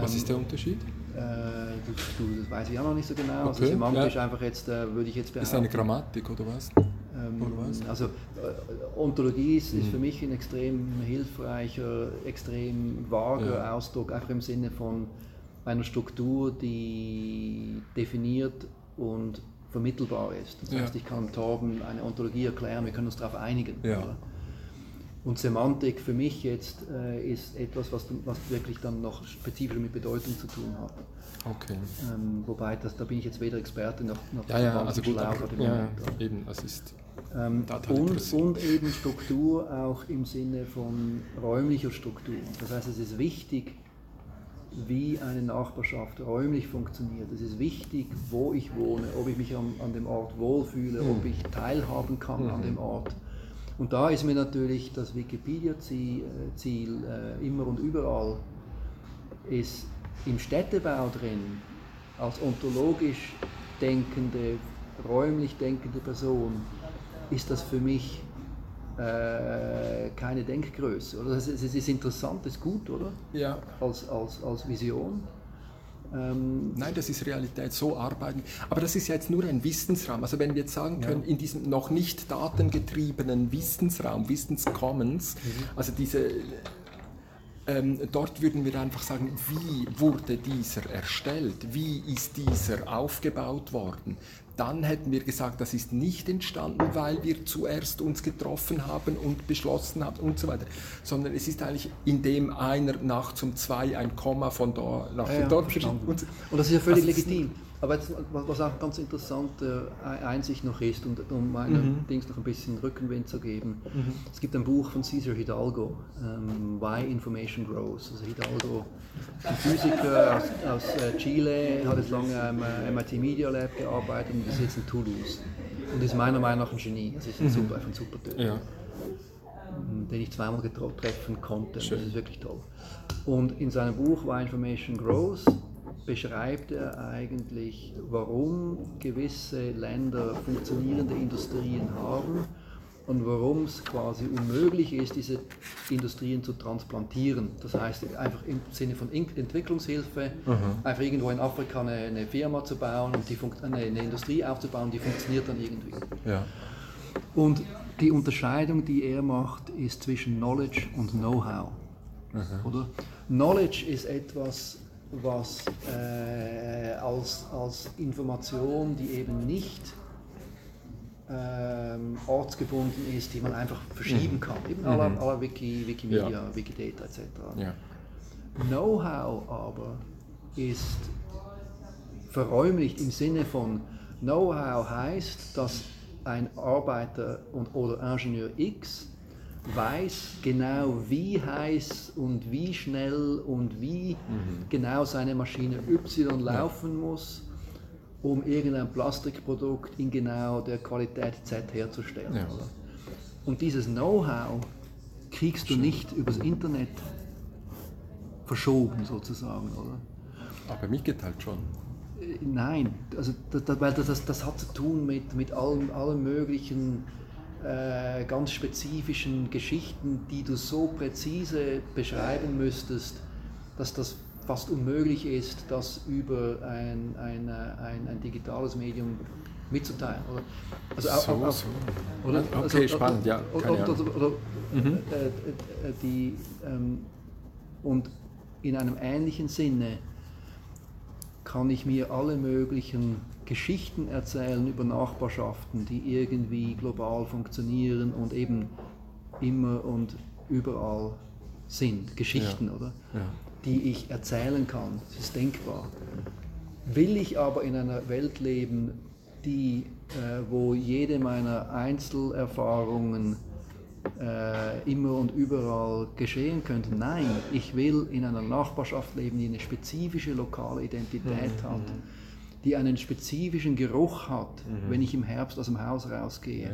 Was Ähm, ist der Unterschied? Äh, das, weiß ich auch noch nicht so genau. Also Okay, semantisch ja. einfach jetzt, äh, würde ich jetzt Ist behaupten. eine Grammatik oder was? Ähm? Also äh, Ontologie ist, ist für mich ein extrem hilfreicher, extrem vager Ja. Ausdruck, einfach im Sinne von einer Struktur, die definiert und vermittelbar ist. Das Ja. heißt, ich kann Torben eine Ontologie erklären, wir können uns darauf einigen. Ja. Und Semantik für mich jetzt äh, ist etwas, was, was wirklich dann noch spezifischer mit Bedeutung zu tun hat. Okay. Ähm, wobei, das, da bin ich jetzt weder Experte noch, noch Ja, ja, also gut, aber, ja, Moment, oder? eben, es ist, Ähm, und, und eben Struktur auch im Sinne von räumlicher Struktur. Das heißt, es ist wichtig, wie eine Nachbarschaft räumlich funktioniert. Es ist wichtig, wo ich wohne, ob ich mich an, an dem Ort wohlfühle, ob ich teilhaben kann an dem Ort. Und da ist mir natürlich das Wikipedia-Ziel Ziel, äh, immer und überall, ist im Städtebau drin, als ontologisch denkende, räumlich denkende Person, ist das für mich äh, keine Denkgröße. Oder? Es ist, es ist interessant, es ist gut, oder? ja, Als, als, als Vision. Ähm, Nein, das ist Realität, so arbeiten. Aber das ist ja jetzt nur ein Wissensraum. Also wenn wir jetzt sagen können, in diesem noch nicht datengetriebenen Wissensraum, Wissenscommons, also diese, ähm, dort würden wir einfach sagen, wie wurde dieser erstellt? Wie ist dieser aufgebaut worden? Dann hätten wir gesagt, das ist nicht entstanden, weil wir zuerst uns getroffen haben und beschlossen haben und so weiter, sondern es ist eigentlich, indem einer nach zum Zwei ein Komma von da nach Ja, ja, dort verstanden. und Und das ist ja völlig Also legitim. Aber jetzt, was auch ganz interessante Einsicht noch ist, und um meinem Mhm. Dings noch ein bisschen Rückenwind zu geben, es gibt ein Buch von Cesar Hidalgo, ähm, Why Information Grows. Also Hidalgo, ein Physiker aus, aus äh, Chile, hat jetzt lange am äh, MIT Media Lab gearbeitet und ist jetzt in Toulouse. Und ist meiner Meinung nach ein Genie. Das ist ein super, einfach ein super Typ Mhm. Ja. den ich zweimal treffen konnte. Schön. Das ist wirklich toll. Und in seinem Buch Why Information Grows beschreibt er eigentlich, warum gewisse Länder funktionierende Industrien haben und warum es quasi unmöglich ist, diese Industrien zu transplantieren. Das heißt, einfach im Sinne von Entwicklungshilfe, einfach irgendwo in Afrika eine, eine Firma zu bauen und die eine, eine Industrie aufzubauen, die funktioniert dann irgendwie. Ja. Und die Unterscheidung, die er macht, ist zwischen Knowledge und Know-how. Oder? Knowledge ist etwas, was äh, als, als Information, die eben nicht ähm, ortsgebunden ist, die man einfach verschieben kann. Eben à la Wiki, Wikimedia, Ja. Wikidata etc. Ja. Know-how aber ist verräumlicht im Sinne von Know-how heißt, dass ein Arbeiter und, oder Ingenieur X weiß genau, wie heiß und wie schnell und wie genau seine Maschine Y laufen muss, um irgendein Plastikprodukt in genau der Qualität Z herzustellen. Ja. Und dieses Know-how kriegst du nicht übers Internet verschoben sozusagen, oder? Aber mitgeteilt schon. Äh, Nein, also das, das, weil das, das, das hat zu tun mit, mit allen, allen möglichen äh, ganz spezifischen Geschichten, die du so präzise beschreiben müsstest, dass das fast unmöglich ist, das über ein, ein, äh, ein, ein digitales Medium mitzuteilen. Oder? Also auch, So, auch, auch, so. Oder? Okay, Also, spannend, ja, Oder, oder, äh, äh, äh, die, ähm, und in einem ähnlichen Sinne kann ich mir alle möglichen Geschichten erzählen über Nachbarschaften, die irgendwie global funktionieren und eben immer und überall sind. Geschichten, oder? Ja. Die ich erzählen kann. Das ist denkbar. Will ich aber in einer Welt leben, die, äh, wo jede meiner Einzelerfahrungen äh, immer und überall geschehen könnte. Nein, ich will in einer Nachbarschaft leben, die eine spezifische lokale Identität hat, die einen spezifischen Geruch hat, wenn ich im Herbst aus dem Haus rausgehe,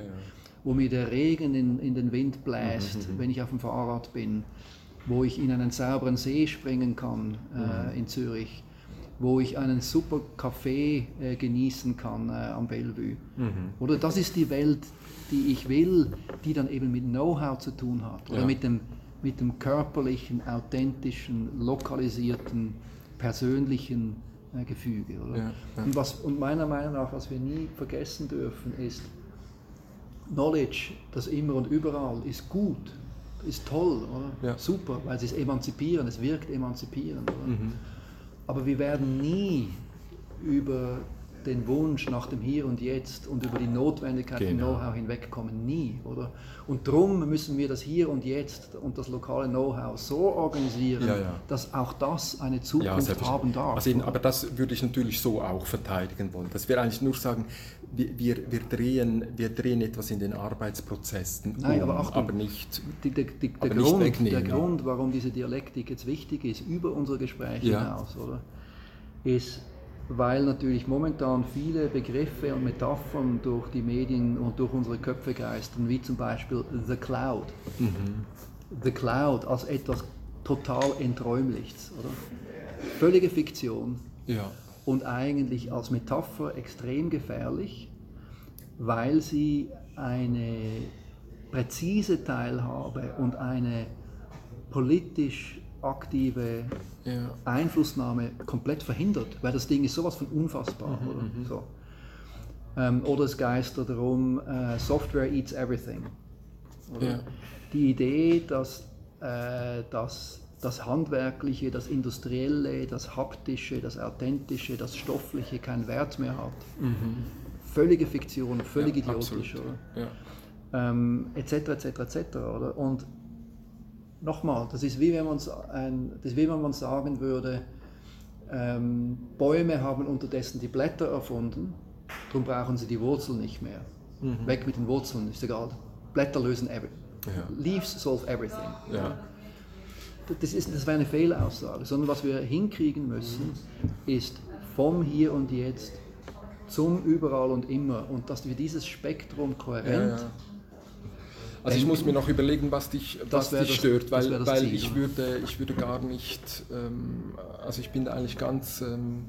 wo mir der Regen in, in den Wind bläst, wenn ich auf dem Fahrrad bin, wo ich in einen sauberen See springen kann äh, in Zürich, wo ich einen super Kaffee äh, genießen kann äh, am Bellevue. Mhm. Oder das ist die Welt, die ich will, die dann eben mit Know-how zu tun hat oder ja. mit, dem, mit dem körperlichen, authentischen, lokalisierten, persönlichen Gefüge. Oder? Ja, ja. Und, was, und meiner Meinung nach, was wir nie vergessen dürfen, ist, Knowledge, das immer und überall, ist gut, ist toll, oder? super, weil es ist emanzipierend, es wirkt emanzipierend. Mhm. Aber wir werden nie über den Wunsch nach dem Hier und Jetzt und über die Notwendigkeit genau. von Know-how hinwegkommen. Nie, oder? Und darum müssen wir das Hier und Jetzt und das lokale Know-how so organisieren, ja, ja. dass auch das eine Zukunft ja, haben darf. Also eben, aber das würde ich natürlich so auch verteidigen wollen. Dass wir eigentlich nur sagen, wir, wir, wir, drehen, wir drehen etwas in den Arbeitsprozessen Nein, um, aber, Achtung, aber nicht, die, die, die, der, aber Grund, nicht der Grund, warum diese Dialektik jetzt wichtig ist, über unsere Gespräche hinaus, oder? ist weil natürlich momentan viele Begriffe und Metaphern durch die Medien und durch unsere Köpfe geistern, wie zum Beispiel The Cloud. Mhm. The Cloud als etwas total Enträumliches, oder? Völlige Fiktion. Ja. Und eigentlich als Metapher extrem gefährlich, weil sie eine präzise Teilhabe und eine politisch aktive ja. Einflussnahme komplett verhindert, weil das Ding ist sowas von unfassbar. Mhm, oder? Mhm. So. Ähm, oder es geistert darum, äh, Software eats everything. Ja. Die Idee, dass, äh, dass das Handwerkliche, das Industrielle, das Haptische, das Authentische, das Stoffliche keinen Wert mehr hat. Mhm. Völlige Fiktion, völlig ja, idiotisch, oder? Ja. Ähm, etc. etc. etc. Oder? Und nochmal, das ist wie wenn man, ein, das wie wenn man sagen würde, ähm, Bäume haben unterdessen die Blätter erfunden, darum brauchen sie die Wurzeln nicht mehr. Mhm. Weg mit den Wurzeln, ist egal. Blätter lösen everything. Ja. Leaves solve everything. Ja. Das, ist, das wäre eine Fehlaussage, sondern was wir hinkriegen müssen, ist vom Hier und Jetzt zum Überall und immer und dass wir dieses Spektrum kohärent ja, also ich muss mir noch überlegen, was dich, was dich das, stört, weil, weil Ziel, ich, würde, ich würde gar nicht, ähm, also ich bin eigentlich ganz ähm,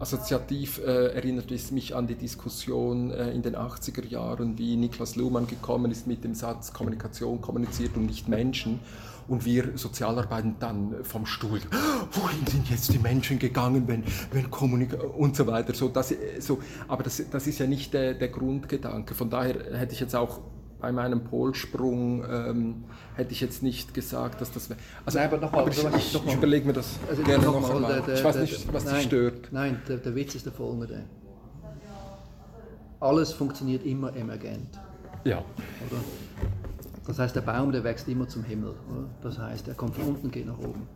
assoziativ, äh, erinnert es mich an die Diskussion äh, in den 80er Jahren, wie Niklas Luhmann gekommen ist mit dem Satz Kommunikation kommuniziert und nicht Menschen und wir Sozialarbeiten dann vom Stuhl, wohin sind jetzt die Menschen gegangen, wenn, wenn Kommunikation und so weiter. So, das, so, aber das, das ist ja nicht der, der Grundgedanke. Von daher hätte ich jetzt auch bei meinem Polsprung ähm, hätte ich jetzt nicht gesagt, dass das wäre. Also, nein, aber nochmal, aber ich, ich, ich überlege mir das also gerne nochmal. Noch ich weiß nicht, was nein, dich stört. Nein, der, der Witz ist der folgende. Alles funktioniert immer emergent. Ja. Oder? Das heißt, der Baum, der wächst immer zum Himmel. Oder? Das heißt, er kommt von unten, geht nach oben.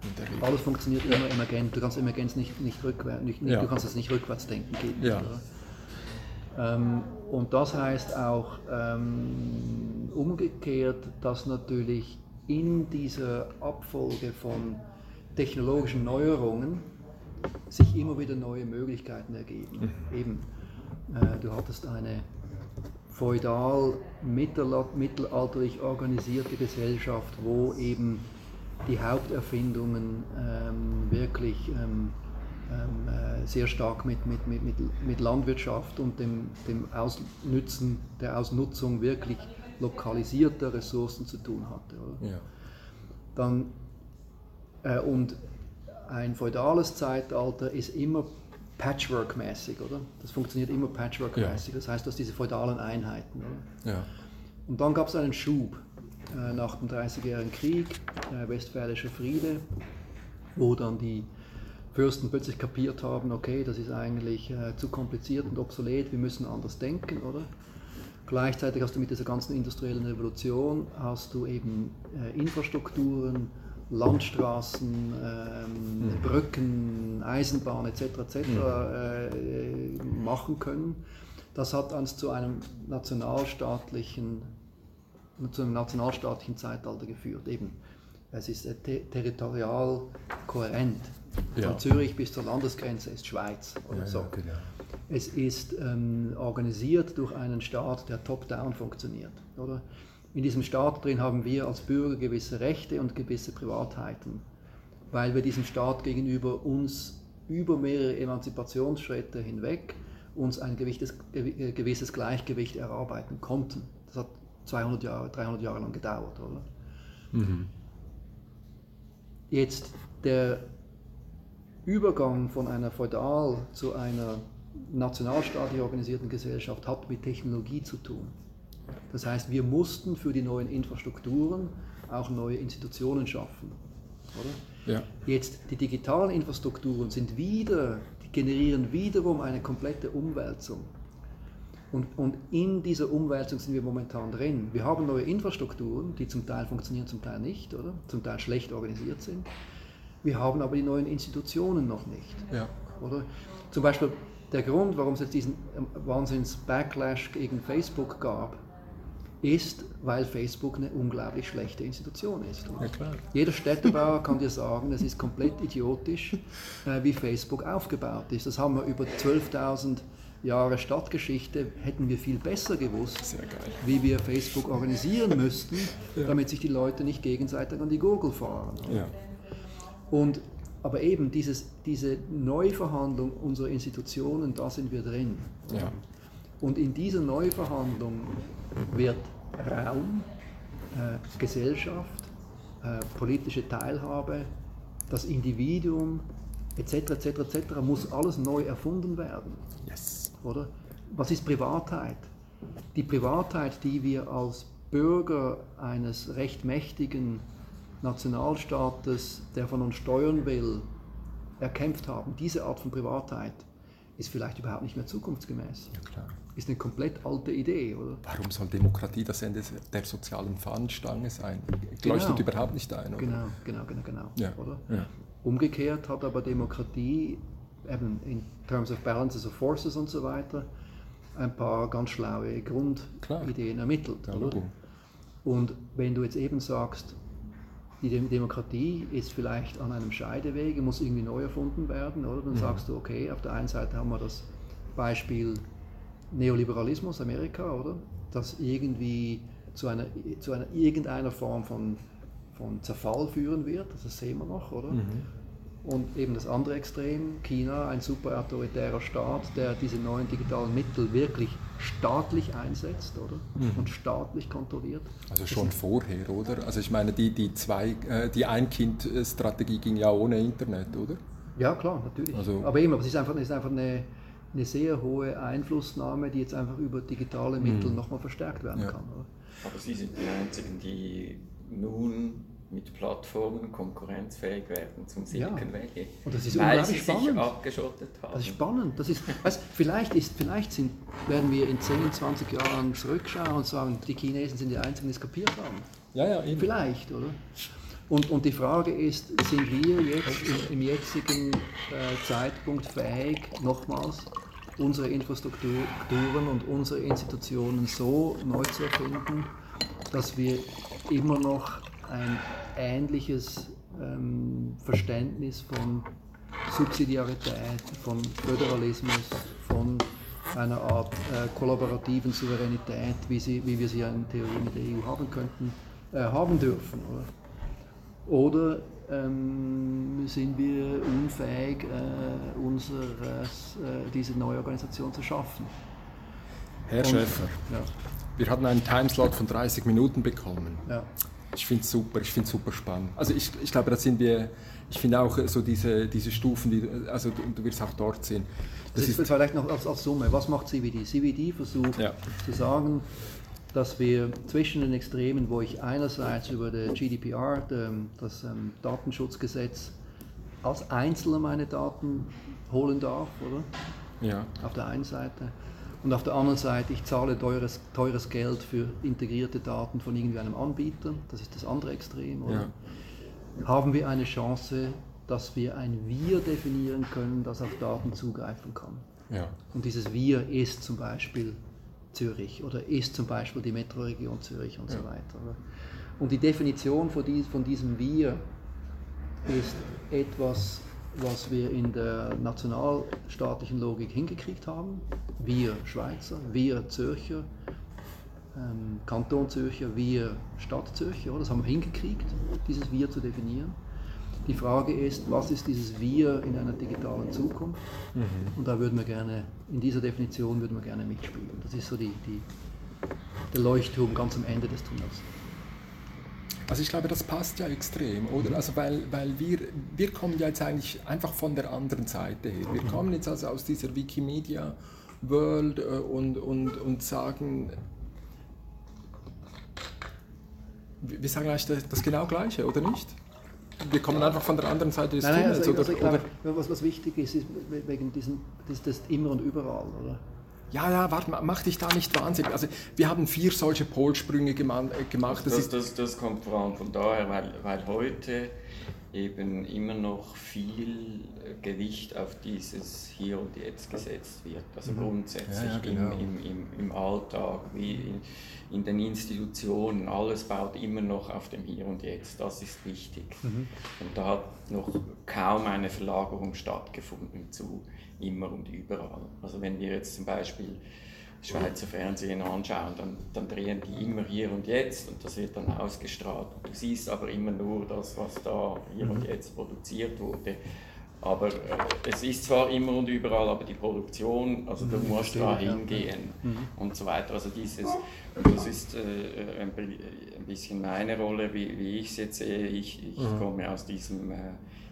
Alles funktioniert immer emergent. Du kannst Emergenz nicht, nicht rückwärts, nicht, ja. du kannst es nicht rückwärts denken. Geht nicht, ja. ähm, und das heißt auch ähm, umgekehrt, dass natürlich in dieser Abfolge von technologischen Neuerungen sich immer wieder neue Möglichkeiten ergeben. Mhm. Eben, äh, du hattest eine feudal mittelalterlich organisierte Gesellschaft, wo eben die Haupterfindungen ähm, wirklich ähm, ähm, äh, sehr stark mit, mit, mit, mit Landwirtschaft und dem, dem Ausnützen, der Ausnutzung wirklich lokalisierter Ressourcen zu tun hatte. Ja. Dann, äh, und ein feudales Zeitalter ist immer Patchwork-mäßig, oder? Das funktioniert immer Patchwork-mäßig. Ja. Das heißt, du hast diese feudalen Einheiten, oder? Ja. Und dann gab es einen Schub äh, nach dem Dreißigjährigen Krieg, äh, Westfälischer Friede, wo dann die Fürsten plötzlich kapiert haben, okay, das ist eigentlich äh, zu kompliziert und obsolet, wir müssen anders denken, oder? Gleichzeitig hast du mit dieser ganzen industriellen Revolution hast du eben äh, Infrastrukturen, Landstraßen, ähm, mhm. Brücken, Eisenbahn etc. etc. Mhm. Äh, machen können. Das hat uns zu einem nationalstaatlichen, zu einem nationalstaatlichen Zeitalter geführt. Eben, es ist äh, ter territorial kohärent. Ja. Von Zürich bis zur Landesgrenze ist Schweiz oder ja, so. Ja, genau. Es ist ähm, organisiert durch einen Staat, der top-down funktioniert. Oder? In diesem Staat drin haben wir als Bürger gewisse Rechte und gewisse Privatheiten. weil wir diesem Staat gegenüber uns über mehrere Emanzipationsschritte hinweg uns ein gewisses, gewisses Gleichgewicht erarbeiten konnten. Das hat 200 Jahre, 300 Jahre lang gedauert, oder? Mhm. Jetzt der Übergang von einer feudal zu einer nationalstaatlich organisierten Gesellschaft hat mit Technologie zu tun. Das heißt, wir mussten für die neuen Infrastrukturen auch neue Institutionen schaffen. Oder? Ja. Jetzt die digitalen Infrastrukturen sind wieder, generieren wiederum eine komplette Umwälzung. Und, und in dieser Umwälzung sind wir momentan drin. Wir haben neue Infrastrukturen, die zum Teil funktionieren, zum Teil nicht, oder? Zum Teil schlecht organisiert sind. Wir haben aber die neuen Institutionen noch nicht. Ja. Oder? Zum Beispiel der Grund, warum es jetzt diesen ähm, Wahnsinns-Backlash gegen Facebook gab, ist, weil Facebook eine unglaublich schlechte Institution ist. Ja, Jeder Städtebauer kann dir sagen, es ist komplett idiotisch, äh, wie Facebook aufgebaut ist. Das haben wir über 12.000 Jahre Stadtgeschichte, hätten wir viel besser gewusst, wie wir Facebook organisieren müssten, ja. damit sich die Leute nicht gegenseitig an die Gurgel fahren. Ja. Und, aber eben dieses, diese Neuverhandlung unserer Institutionen, da sind wir drin. Und in dieser Neuverhandlung wird Raum, äh, Gesellschaft, äh, politische Teilhabe, das Individuum etc. etc. etc. muss alles neu erfunden werden. Yes. Oder? Was ist Privatheit? Die Privatheit, die wir als Bürger eines recht mächtigen Nationalstaates, der von uns steuern will, erkämpft haben, diese Art von Privatheit, ist vielleicht überhaupt nicht mehr zukunftsgemäß. Ja. Ist eine komplett alte Idee, oder? Warum soll Demokratie das Ende der sozialen Fahnenstange sein? Genau. Leuchtet überhaupt nicht ein, oder? Genau, genau, genau, genau. Ja. Oder? Ja. Umgekehrt hat aber Demokratie eben in terms of balances of forces und so weiter ein paar ganz schlaue Grundideen ermittelt. Ja, und wenn du jetzt eben sagst, die Demokratie ist vielleicht an einem Scheidewege, muss irgendwie neu erfunden werden, oder? Dann mhm. sagst du, okay, auf der einen Seite haben wir das Beispiel Neoliberalismus, Amerika, oder? Das irgendwie zu einer, zu einer irgendeiner Form von, von Zerfall führen wird, das sehen wir noch, oder? Mhm. Und eben das andere Extrem, China, ein super autoritärer Staat, der diese neuen digitalen Mittel wirklich staatlich einsetzt oder? Mhm. und staatlich kontrolliert. Also schon vorher, oder? Also ich meine, die, die, zwei, äh, die Ein-Kind-Strategie ging ja ohne Internet, oder? Ja, klar, natürlich. Also, aber eben, es ist einfach, es ist einfach eine, eine sehr hohe Einflussnahme, die jetzt einfach über digitale Mittel mhm. nochmal verstärkt werden ja. kann. Oder? Aber Sie sind die Einzigen, die nun mit Plattformen konkurrenzfähig werden zum Silicon ja. Valley. Und das ist weil sie spannend. sich abgeschottet haben. Das ist spannend. Das ist, weißt, vielleicht ist, vielleicht sind, werden wir in 10, 20 Jahren zurückschauen und sagen, die Chinesen sind die Einzigen, die es kapiert haben. Ja, ja, eben. Vielleicht, oder? Und, und die Frage ist, sind wir jetzt im, im jetzigen äh, Zeitpunkt fähig, nochmals unsere Infrastrukturen und unsere Institutionen so neu zu erfinden, dass wir immer noch ein ähnliches ähm, Verständnis von Subsidiarität, von Föderalismus, von einer Art äh, kollaborativen Souveränität, wie, sie, wie wir sie ja in Theorie mit der EU haben könnten, äh, haben dürfen. Oder, oder ähm, sind wir unfähig, äh, unseres, äh, diese neue Organisation zu schaffen? Herr Und, Schäfer, ja. wir hatten einen Timeslot von 30 Minuten bekommen. Ja. Ich finde es super, ich finde super spannend. Also ich, ich glaube, da sind wir, ich finde auch so diese, diese Stufen, die, also du, du wirst auch dort sehen. Das, das ist vielleicht noch als, als, Summe, was macht CBD? CBD versucht ja. zu sagen, dass wir zwischen den Extremen, wo ich einerseits über der GDPR, das ähm, Datenschutzgesetz, als Einzelner meine Daten holen darf, oder? Ja. Auf der einen Seite und auf der anderen Seite, ich zahle teures, teures Geld für integrierte Daten von irgendeinem Anbieter, das ist das andere Extrem. Ja. Haben wir eine Chance, dass wir ein Wir definieren können, das auf Daten zugreifen kann. Ja. Und dieses Wir ist zum Beispiel Zürich oder ist zum Beispiel die Metroregion Zürich und ja. so weiter. Und die Definition von diesem Wir ist etwas was wir in der nationalstaatlichen Logik hingekriegt haben. Wir Schweizer, wir Zürcher, ähm, Kanton Zürcher, wir Stadt Zürcher, das haben wir hingekriegt, dieses Wir zu definieren. Die Frage ist, was ist dieses Wir in einer digitalen Zukunft? Mhm. Und da würden wir gerne, in dieser Definition würden wir gerne mitspielen. Das ist so die, die, der Leuchtturm ganz am Ende des Tunnels. Also ich glaube, das passt ja extrem, oder? Mhm. Also weil, weil wir, wir kommen ja jetzt eigentlich einfach von der anderen Seite her. Wir mhm. kommen jetzt also aus dieser Wikimedia World äh, und, und, und sagen, wir sagen eigentlich das, das genau Gleiche, oder nicht? Wir kommen einfach von der anderen Seite des nein, Tunnels. Also, also, oder, glaube, was, was wichtig ist, ist wegen diesem, das, das immer und überall, oder? Ja, ja, warte, mach dich da nicht wahnsinnig. Also wir haben vier solche Polsprünge gemacht. Das, das, das, das kommt vor allem von daher, weil, weil heute eben immer noch viel Gewicht auf dieses Hier und Jetzt gesetzt wird. Also mhm. grundsätzlich ja, ja, genau. im, im, im, Alltag, wie in, in, den Institutionen, alles baut immer noch auf dem Hier und Jetzt. Das ist wichtig. Mhm. Und da hat noch kaum eine Verlagerung stattgefunden zu immer und überall. Also wenn wir jetzt zum Beispiel Schweizer Fernsehen anschauen, dann, dann drehen die immer hier und jetzt und das wird dann ausgestrahlt. Du siehst aber immer nur das, was da hier und mhm. jetzt produziert wurde. Aber äh, es ist zwar immer und überall, aber die Produktion, also du mhm, musst da hingehen ja. Mhm. und so weiter. Also dieses, das ist äh, ein, ein, bisschen meine Rolle, wie, wie ich es jetzt sehe. Ich, ich mhm. komme aus diesem äh,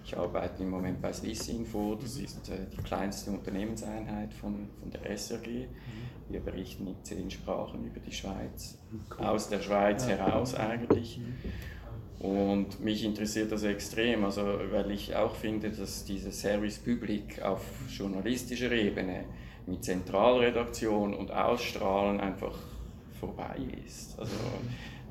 ich arbeite im Moment bei Swissinfo, das ist äh, die kleinste Unternehmenseinheit von, von der SRG. Mhm. Wir berichten in zehn Sprachen über die Schweiz, cool. aus der Schweiz ja. heraus eigentlich. Mhm. Und mich interessiert das extrem, also weil ich auch finde, dass diese Service Public auf journalistischer Ebene mit Zentralredaktion und Ausstrahlen einfach vorbei ist. Also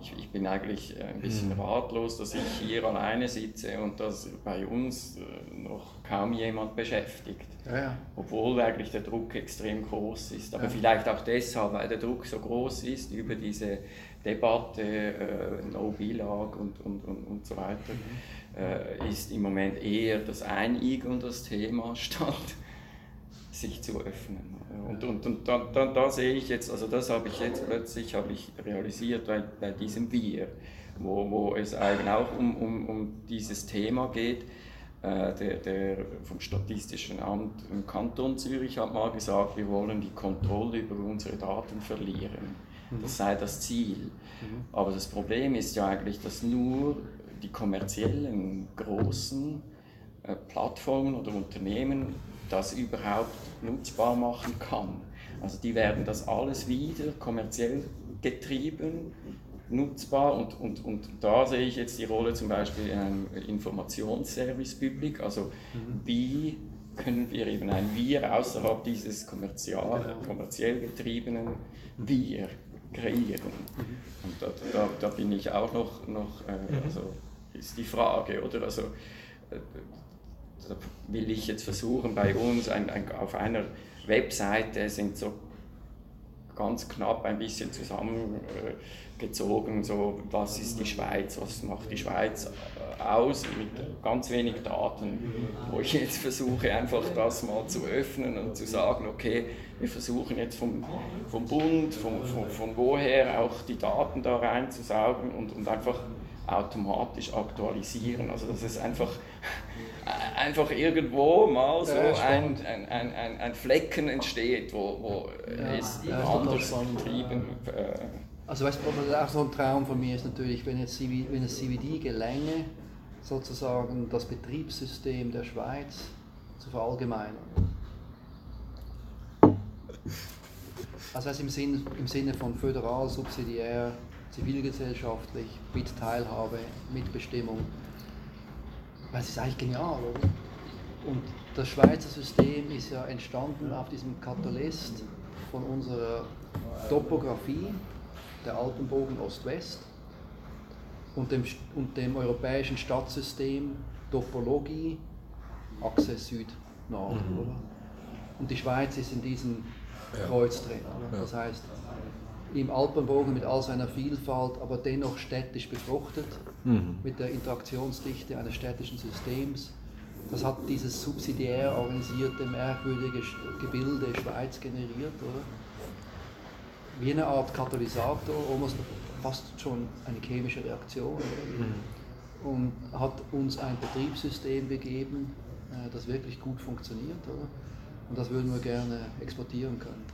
ich, ich, bin eigentlich ein bisschen mhm. ratlos, dass ich hier alleine sitze und dass bei uns äh, noch kaum jemand beschäftigt. Ja, ja. Obwohl eigentlich der Druck extrem groß ist. Aber ja. vielleicht auch deshalb, weil der Druck so groß ist über diese Debatte, äh, No-Bilag und, und, und, und so weiter, mhm. äh, ist im Moment eher das Einigeln das Thema statt sich zu öffnen. Und, und, und da, da, da, sehe ich jetzt, also das habe ich jetzt plötzlich habe ich realisiert bei, bei diesem Wir, wo, wo es eigentlich auch um, um, um dieses Thema geht. Äh, der, der vom Statistischen Amt im Kanton Zürich hat mal gesagt, wir wollen die Kontrolle über unsere Daten verlieren. Mhm. Das sei das Ziel. Mhm. Aber das Problem ist ja eigentlich, dass nur die kommerziellen großen äh, Plattformen oder Unternehmen das überhaupt nutzbar machen kann. Also die werden das alles wieder kommerziell getrieben, nutzbar und, und, und da sehe ich jetzt die Rolle zum Beispiel in einem Informationsservice Public, also mhm. wie können wir eben ein Wir außerhalb dieses kommerziell, genau. kommerziell getriebenen Wir kreieren. Mhm. Und da, da, da, bin ich auch noch, noch äh, mhm. also ist die Frage, oder? Also, äh, da will ich jetzt versuchen, bei uns ein, ein, auf einer Webseite sind so ganz knapp ein bisschen zusammengezogen, so was ist die Schweiz, was macht die Schweiz aus, mit ganz wenig Daten, wo ich jetzt versuche einfach das mal zu öffnen und zu sagen, okay, wir versuchen jetzt vom, vom Bund, von, von, von woher auch die Daten da reinzusaugen und, und einfach automatisch aktualisieren. Also dass es einfach einfach irgendwo mal so ein, ein, ein, ein, Flecken entsteht, wo, wo es ja, anders getrieben äh, Also weißt du, auch so ein Traum von mir ist natürlich, wenn, jetzt CV, wenn es CVD gelänge, sozusagen das Betriebssystem der Schweiz zu verallgemeinern. Also heißt im, Sinn, im Sinne von föderal, subsidiär, zivilgesellschaftlich, mit Teilhabe, Mitbestimmung weil es ist eigentlich genial, oder? Und das Schweizer System ist ja entstanden auf diesem Katalist von unserer Topografie, der Alpenbogen Ost-West, und dem, und dem europäischen Stadtsystem Topologie, Achse Süd-Nord, mhm. oder? Und die Schweiz ist in diesem Kreuz drin. Ja. Das heißt, im Alpenbogen mit all seiner Vielfalt, aber dennoch städtisch befruchtet, mhm. mit der Interaktionsdichte eines städtischen Systems. Das hat dieses subsidiär organisierte, merkwürdige Gebilde Schweiz generiert, oder? Wie eine Art Katalysator, almost fast schon eine chemische Reaktion. Mhm. und hat uns ein Betriebssystem gegeben, äh, das wirklich gut funktioniert. Oder? Und das würden wir gerne exportieren können.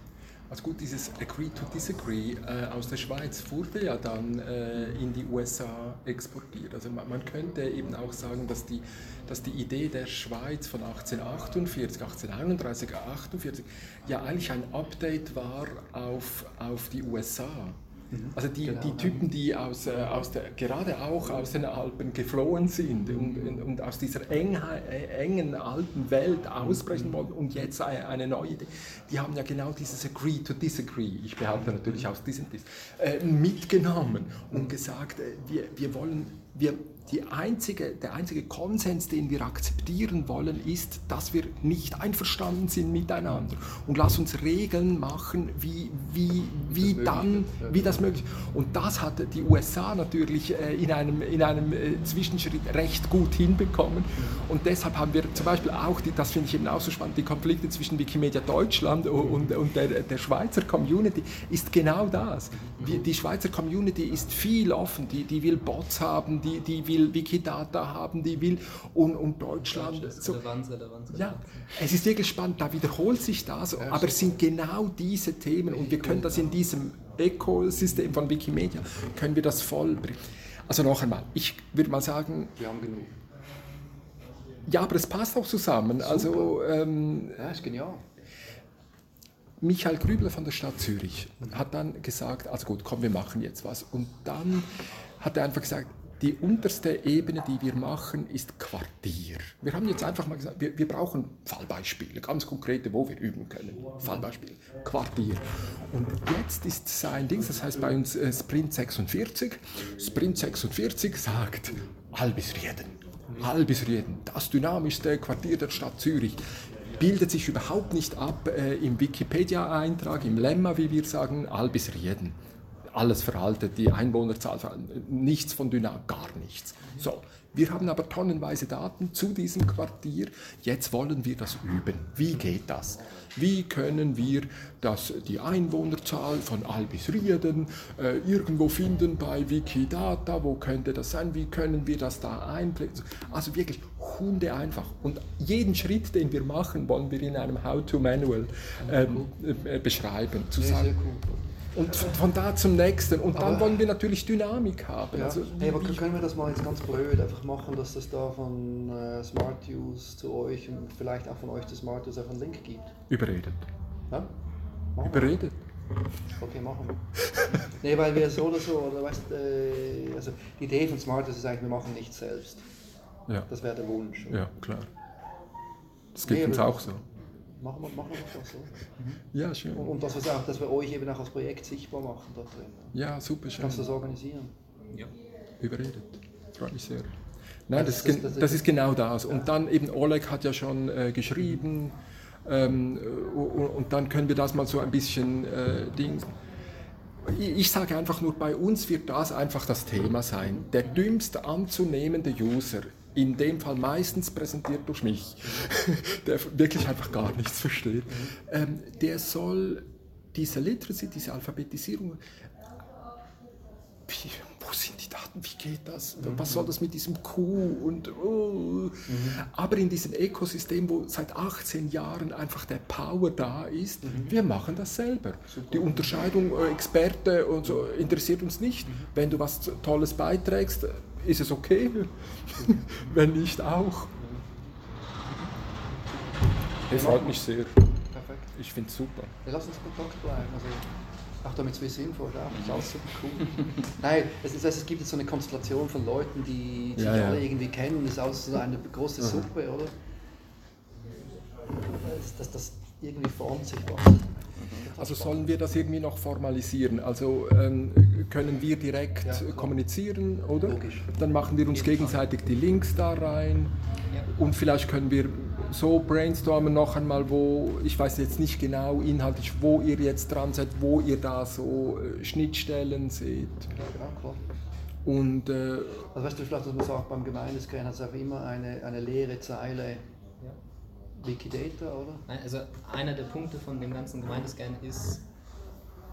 Also gut, dieses Agree to Disagree äh, aus der Schweiz wurde ja dann äh, in die USA exportiert. Also man, man, könnte eben auch sagen, dass die, dass die Idee der Schweiz von 1848, 1831, 1848 ja eigentlich ein Update war auf, auf die USA. Mhm. Also die, genau. die Typen, die aus, äh, aus der, gerade auch aus den Alpen geflohen sind und, und aus dieser eng, äh, engen alten Welt ausbrechen wollten und jetzt eine, neue Idee, die haben ja genau dieses Agree to Disagree, ich behalte natürlich aus diesem äh, mitgenommen und gesagt, äh, wir, wir wollen, wir die einzige, der einzige Konsens, den wir akzeptieren wollen, ist, dass wir nicht einverstanden sind miteinander. Und lass uns Regeln machen, wie, wie, wie, das dann, wie das möglich ist. Und das hat die USA natürlich äh, in einem, in einem äh, Zwischenschritt recht gut hinbekommen. Und deshalb haben wir zum Beispiel auch, die, das finde ich eben auch so spannend, die Konflikte zwischen Wikimedia Deutschland und, und der, der Schweizer Community ist genau das. Die Schweizer Community ist viel offen, die, die will Bots haben, die, die will Wikidata haben, die will und, und Deutschland. Ja, so. Relevanz, Relevanz, Relevanz. Ja, es ist wirklich spannend, da wiederholt sich das, ja, aber es sind genau diese Themen und wir können das in diesem Ökosystem von Wikimedia, können wir das vollbringen. Also noch einmal, ich würde mal sagen... Wir haben genug. Ja, aber es passt auch zusammen. Super. Also, ähm, ja, ist genial. Michael Grübler von der Stadt Zürich hat dann gesagt, also gut, komm, wir machen jetzt was. Und dann hat er einfach gesagt, die unterste Ebene, die wir machen, ist Quartier. Wir haben jetzt einfach mal gesagt, wir, wir brauchen Fallbeispiele, ganz konkrete, wo wir üben können. Fallbeispiel, Quartier. Und jetzt ist sein Ding, das heißt bei uns äh, Sprint 46. Sprint 46 sagt Albisrieden. Albisrieden, das dynamischste Quartier der Stadt Zürich bildet sich überhaupt nicht ab äh, im Wikipedia-Eintrag, im Lemma, wie wir sagen, Albisrieden alles veraltet, die Einwohnerzahl, nichts von Dynamik, gar nichts. So, wir haben aber tonnenweise Daten zu diesem Quartier. Jetzt wollen wir das üben. Wie geht das? Wie können wir das, die Einwohnerzahl von Albisrieden äh, irgendwo finden bei Wikidata? Wo könnte das sein? Wie können wir das da einblenden? Also wirklich Hunde einfach. Und jeden Schritt, den wir machen, wollen wir in einem How-to-Manual ähm, äh, beschreiben. Zu sagen, und von da zum nächsten. Und dann aber, wollen wir natürlich Dynamik haben. Ja. Also, hey, aber können wir das mal jetzt ganz blöd einfach machen, dass es da von äh, Smart Use zu euch und vielleicht auch von euch zu Smart Use einfach einen Link gibt? Überredet. Ja? Machen Überredet. Wir. Okay, machen wir. nee, weil wir so oder so, oder weißt, äh, also die Idee von Smart Use ist eigentlich, wir machen nichts selbst. Ja. Das wäre der Wunsch. Oder? Ja, klar. Das geht nee, uns auch so machen wir, machen wir das so. Mhm. Ja, schön. Und, und dass, wir auch, dass wir euch eben auch als Projekt sichtbar machen da drin. Ja, super schön. Kannst du das organisieren? Ja. Überredet. Freut mich sehr. Nein, das, das, ist, das, ist, genau das. Und dann eben Oleg hat ja schon äh, geschrieben ähm, und, dann können wir das mal so ein bisschen äh, Ding. Ich, ich sage einfach nur, bei uns wird das einfach das Thema sein. Der dümmste anzunehmende User in dem Fall meistens präsentiert durch mich, der wirklich einfach gar nichts versteht, ähm, der soll diese Literacy, diese Alphabetisierung, wo sind die Daten, wie geht das, was soll das mit diesem Q und oh. mhm. aber in diesem Ökosystem, wo seit 18 Jahren einfach der Power da ist, mhm. wir machen das selber. Super. Die Unterscheidung äh, Experte und so interessiert uns nicht. Mhm. Wenn du was Tolles beiträgst, ist es okay, wenn nicht auch. Es freut mich sehr. Perfekt. Ich finde es super. Ja, lass uns Kontakt bleiben. Also, auch damit wir Info ist auch ist alles super cool. Nein, es, ist, es gibt jetzt so eine Konstellation von Leuten, die sich ja, alle irgendwie kennen. Es ist auch so eine große Suppe, oder? Das, das, das irgendwie formt sich was. Also sollen wir das irgendwie noch formalisieren? Also ähm, können wir direkt ja, kommunizieren, oder? Logisch. Dann machen wir uns gegenseitig die Links da rein ja. und vielleicht können wir so brainstormen noch einmal, wo, ich weiß jetzt nicht genau inhaltlich, wo ihr jetzt dran seid, wo ihr da so äh, Schnittstellen seht. Ja, genau, klar. Und, äh, also weißt du, vielleicht, dass man sagt, beim Gemeindescan hat es auch immer eine, eine leere Zeile Wikidata, oder? Nein, also einer der Punkte von dem ganzen Gemeindescan ist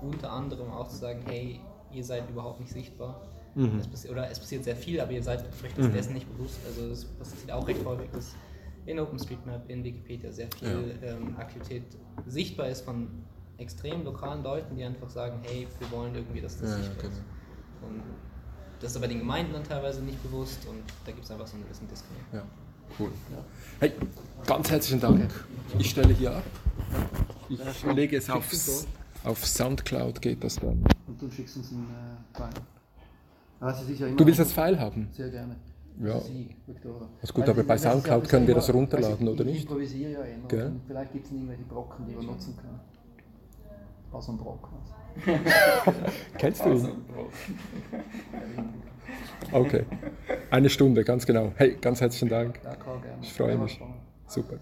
unter anderem auch zu sagen, hey, ihr seid überhaupt nicht sichtbar. Mhm. Es passiert, oder es passiert sehr viel, aber ihr seid euch mhm. dessen nicht bewusst. Also es passiert auch recht häufig, dass in OpenStreetMap, in Wikipedia sehr viel ja. ähm, Aktivität sichtbar ist von extrem lokalen Leuten, die einfach sagen, hey, wir wollen irgendwie, dass das ja, sichtbar genau. ist. Und das ist aber den Gemeinden dann teilweise nicht bewusst und da gibt es einfach so einen gewissen Disconnect. Ja, cool. Ja. Hey, ganz herzlichen Dank. Ich stelle hier ab. Ich lege es aufs, auf Soundcloud, geht das dann. Und du schickst uns einen äh, File. Also ja du willst das File haben? Sehr gerne. Ja. Sie, Victoria. Das gut, aber bei Soundcloud können wir das runterladen, oder nicht? Ich improvisiere ja immer. Gell? Vielleicht gibt es irgendwelche Brocken, die wir nutzen können. Was ein Brocken. Kennst du ihn? Okay. Eine Stunde, ganz genau. Hey, ganz herzlichen Dank. Ich freue mich. Super.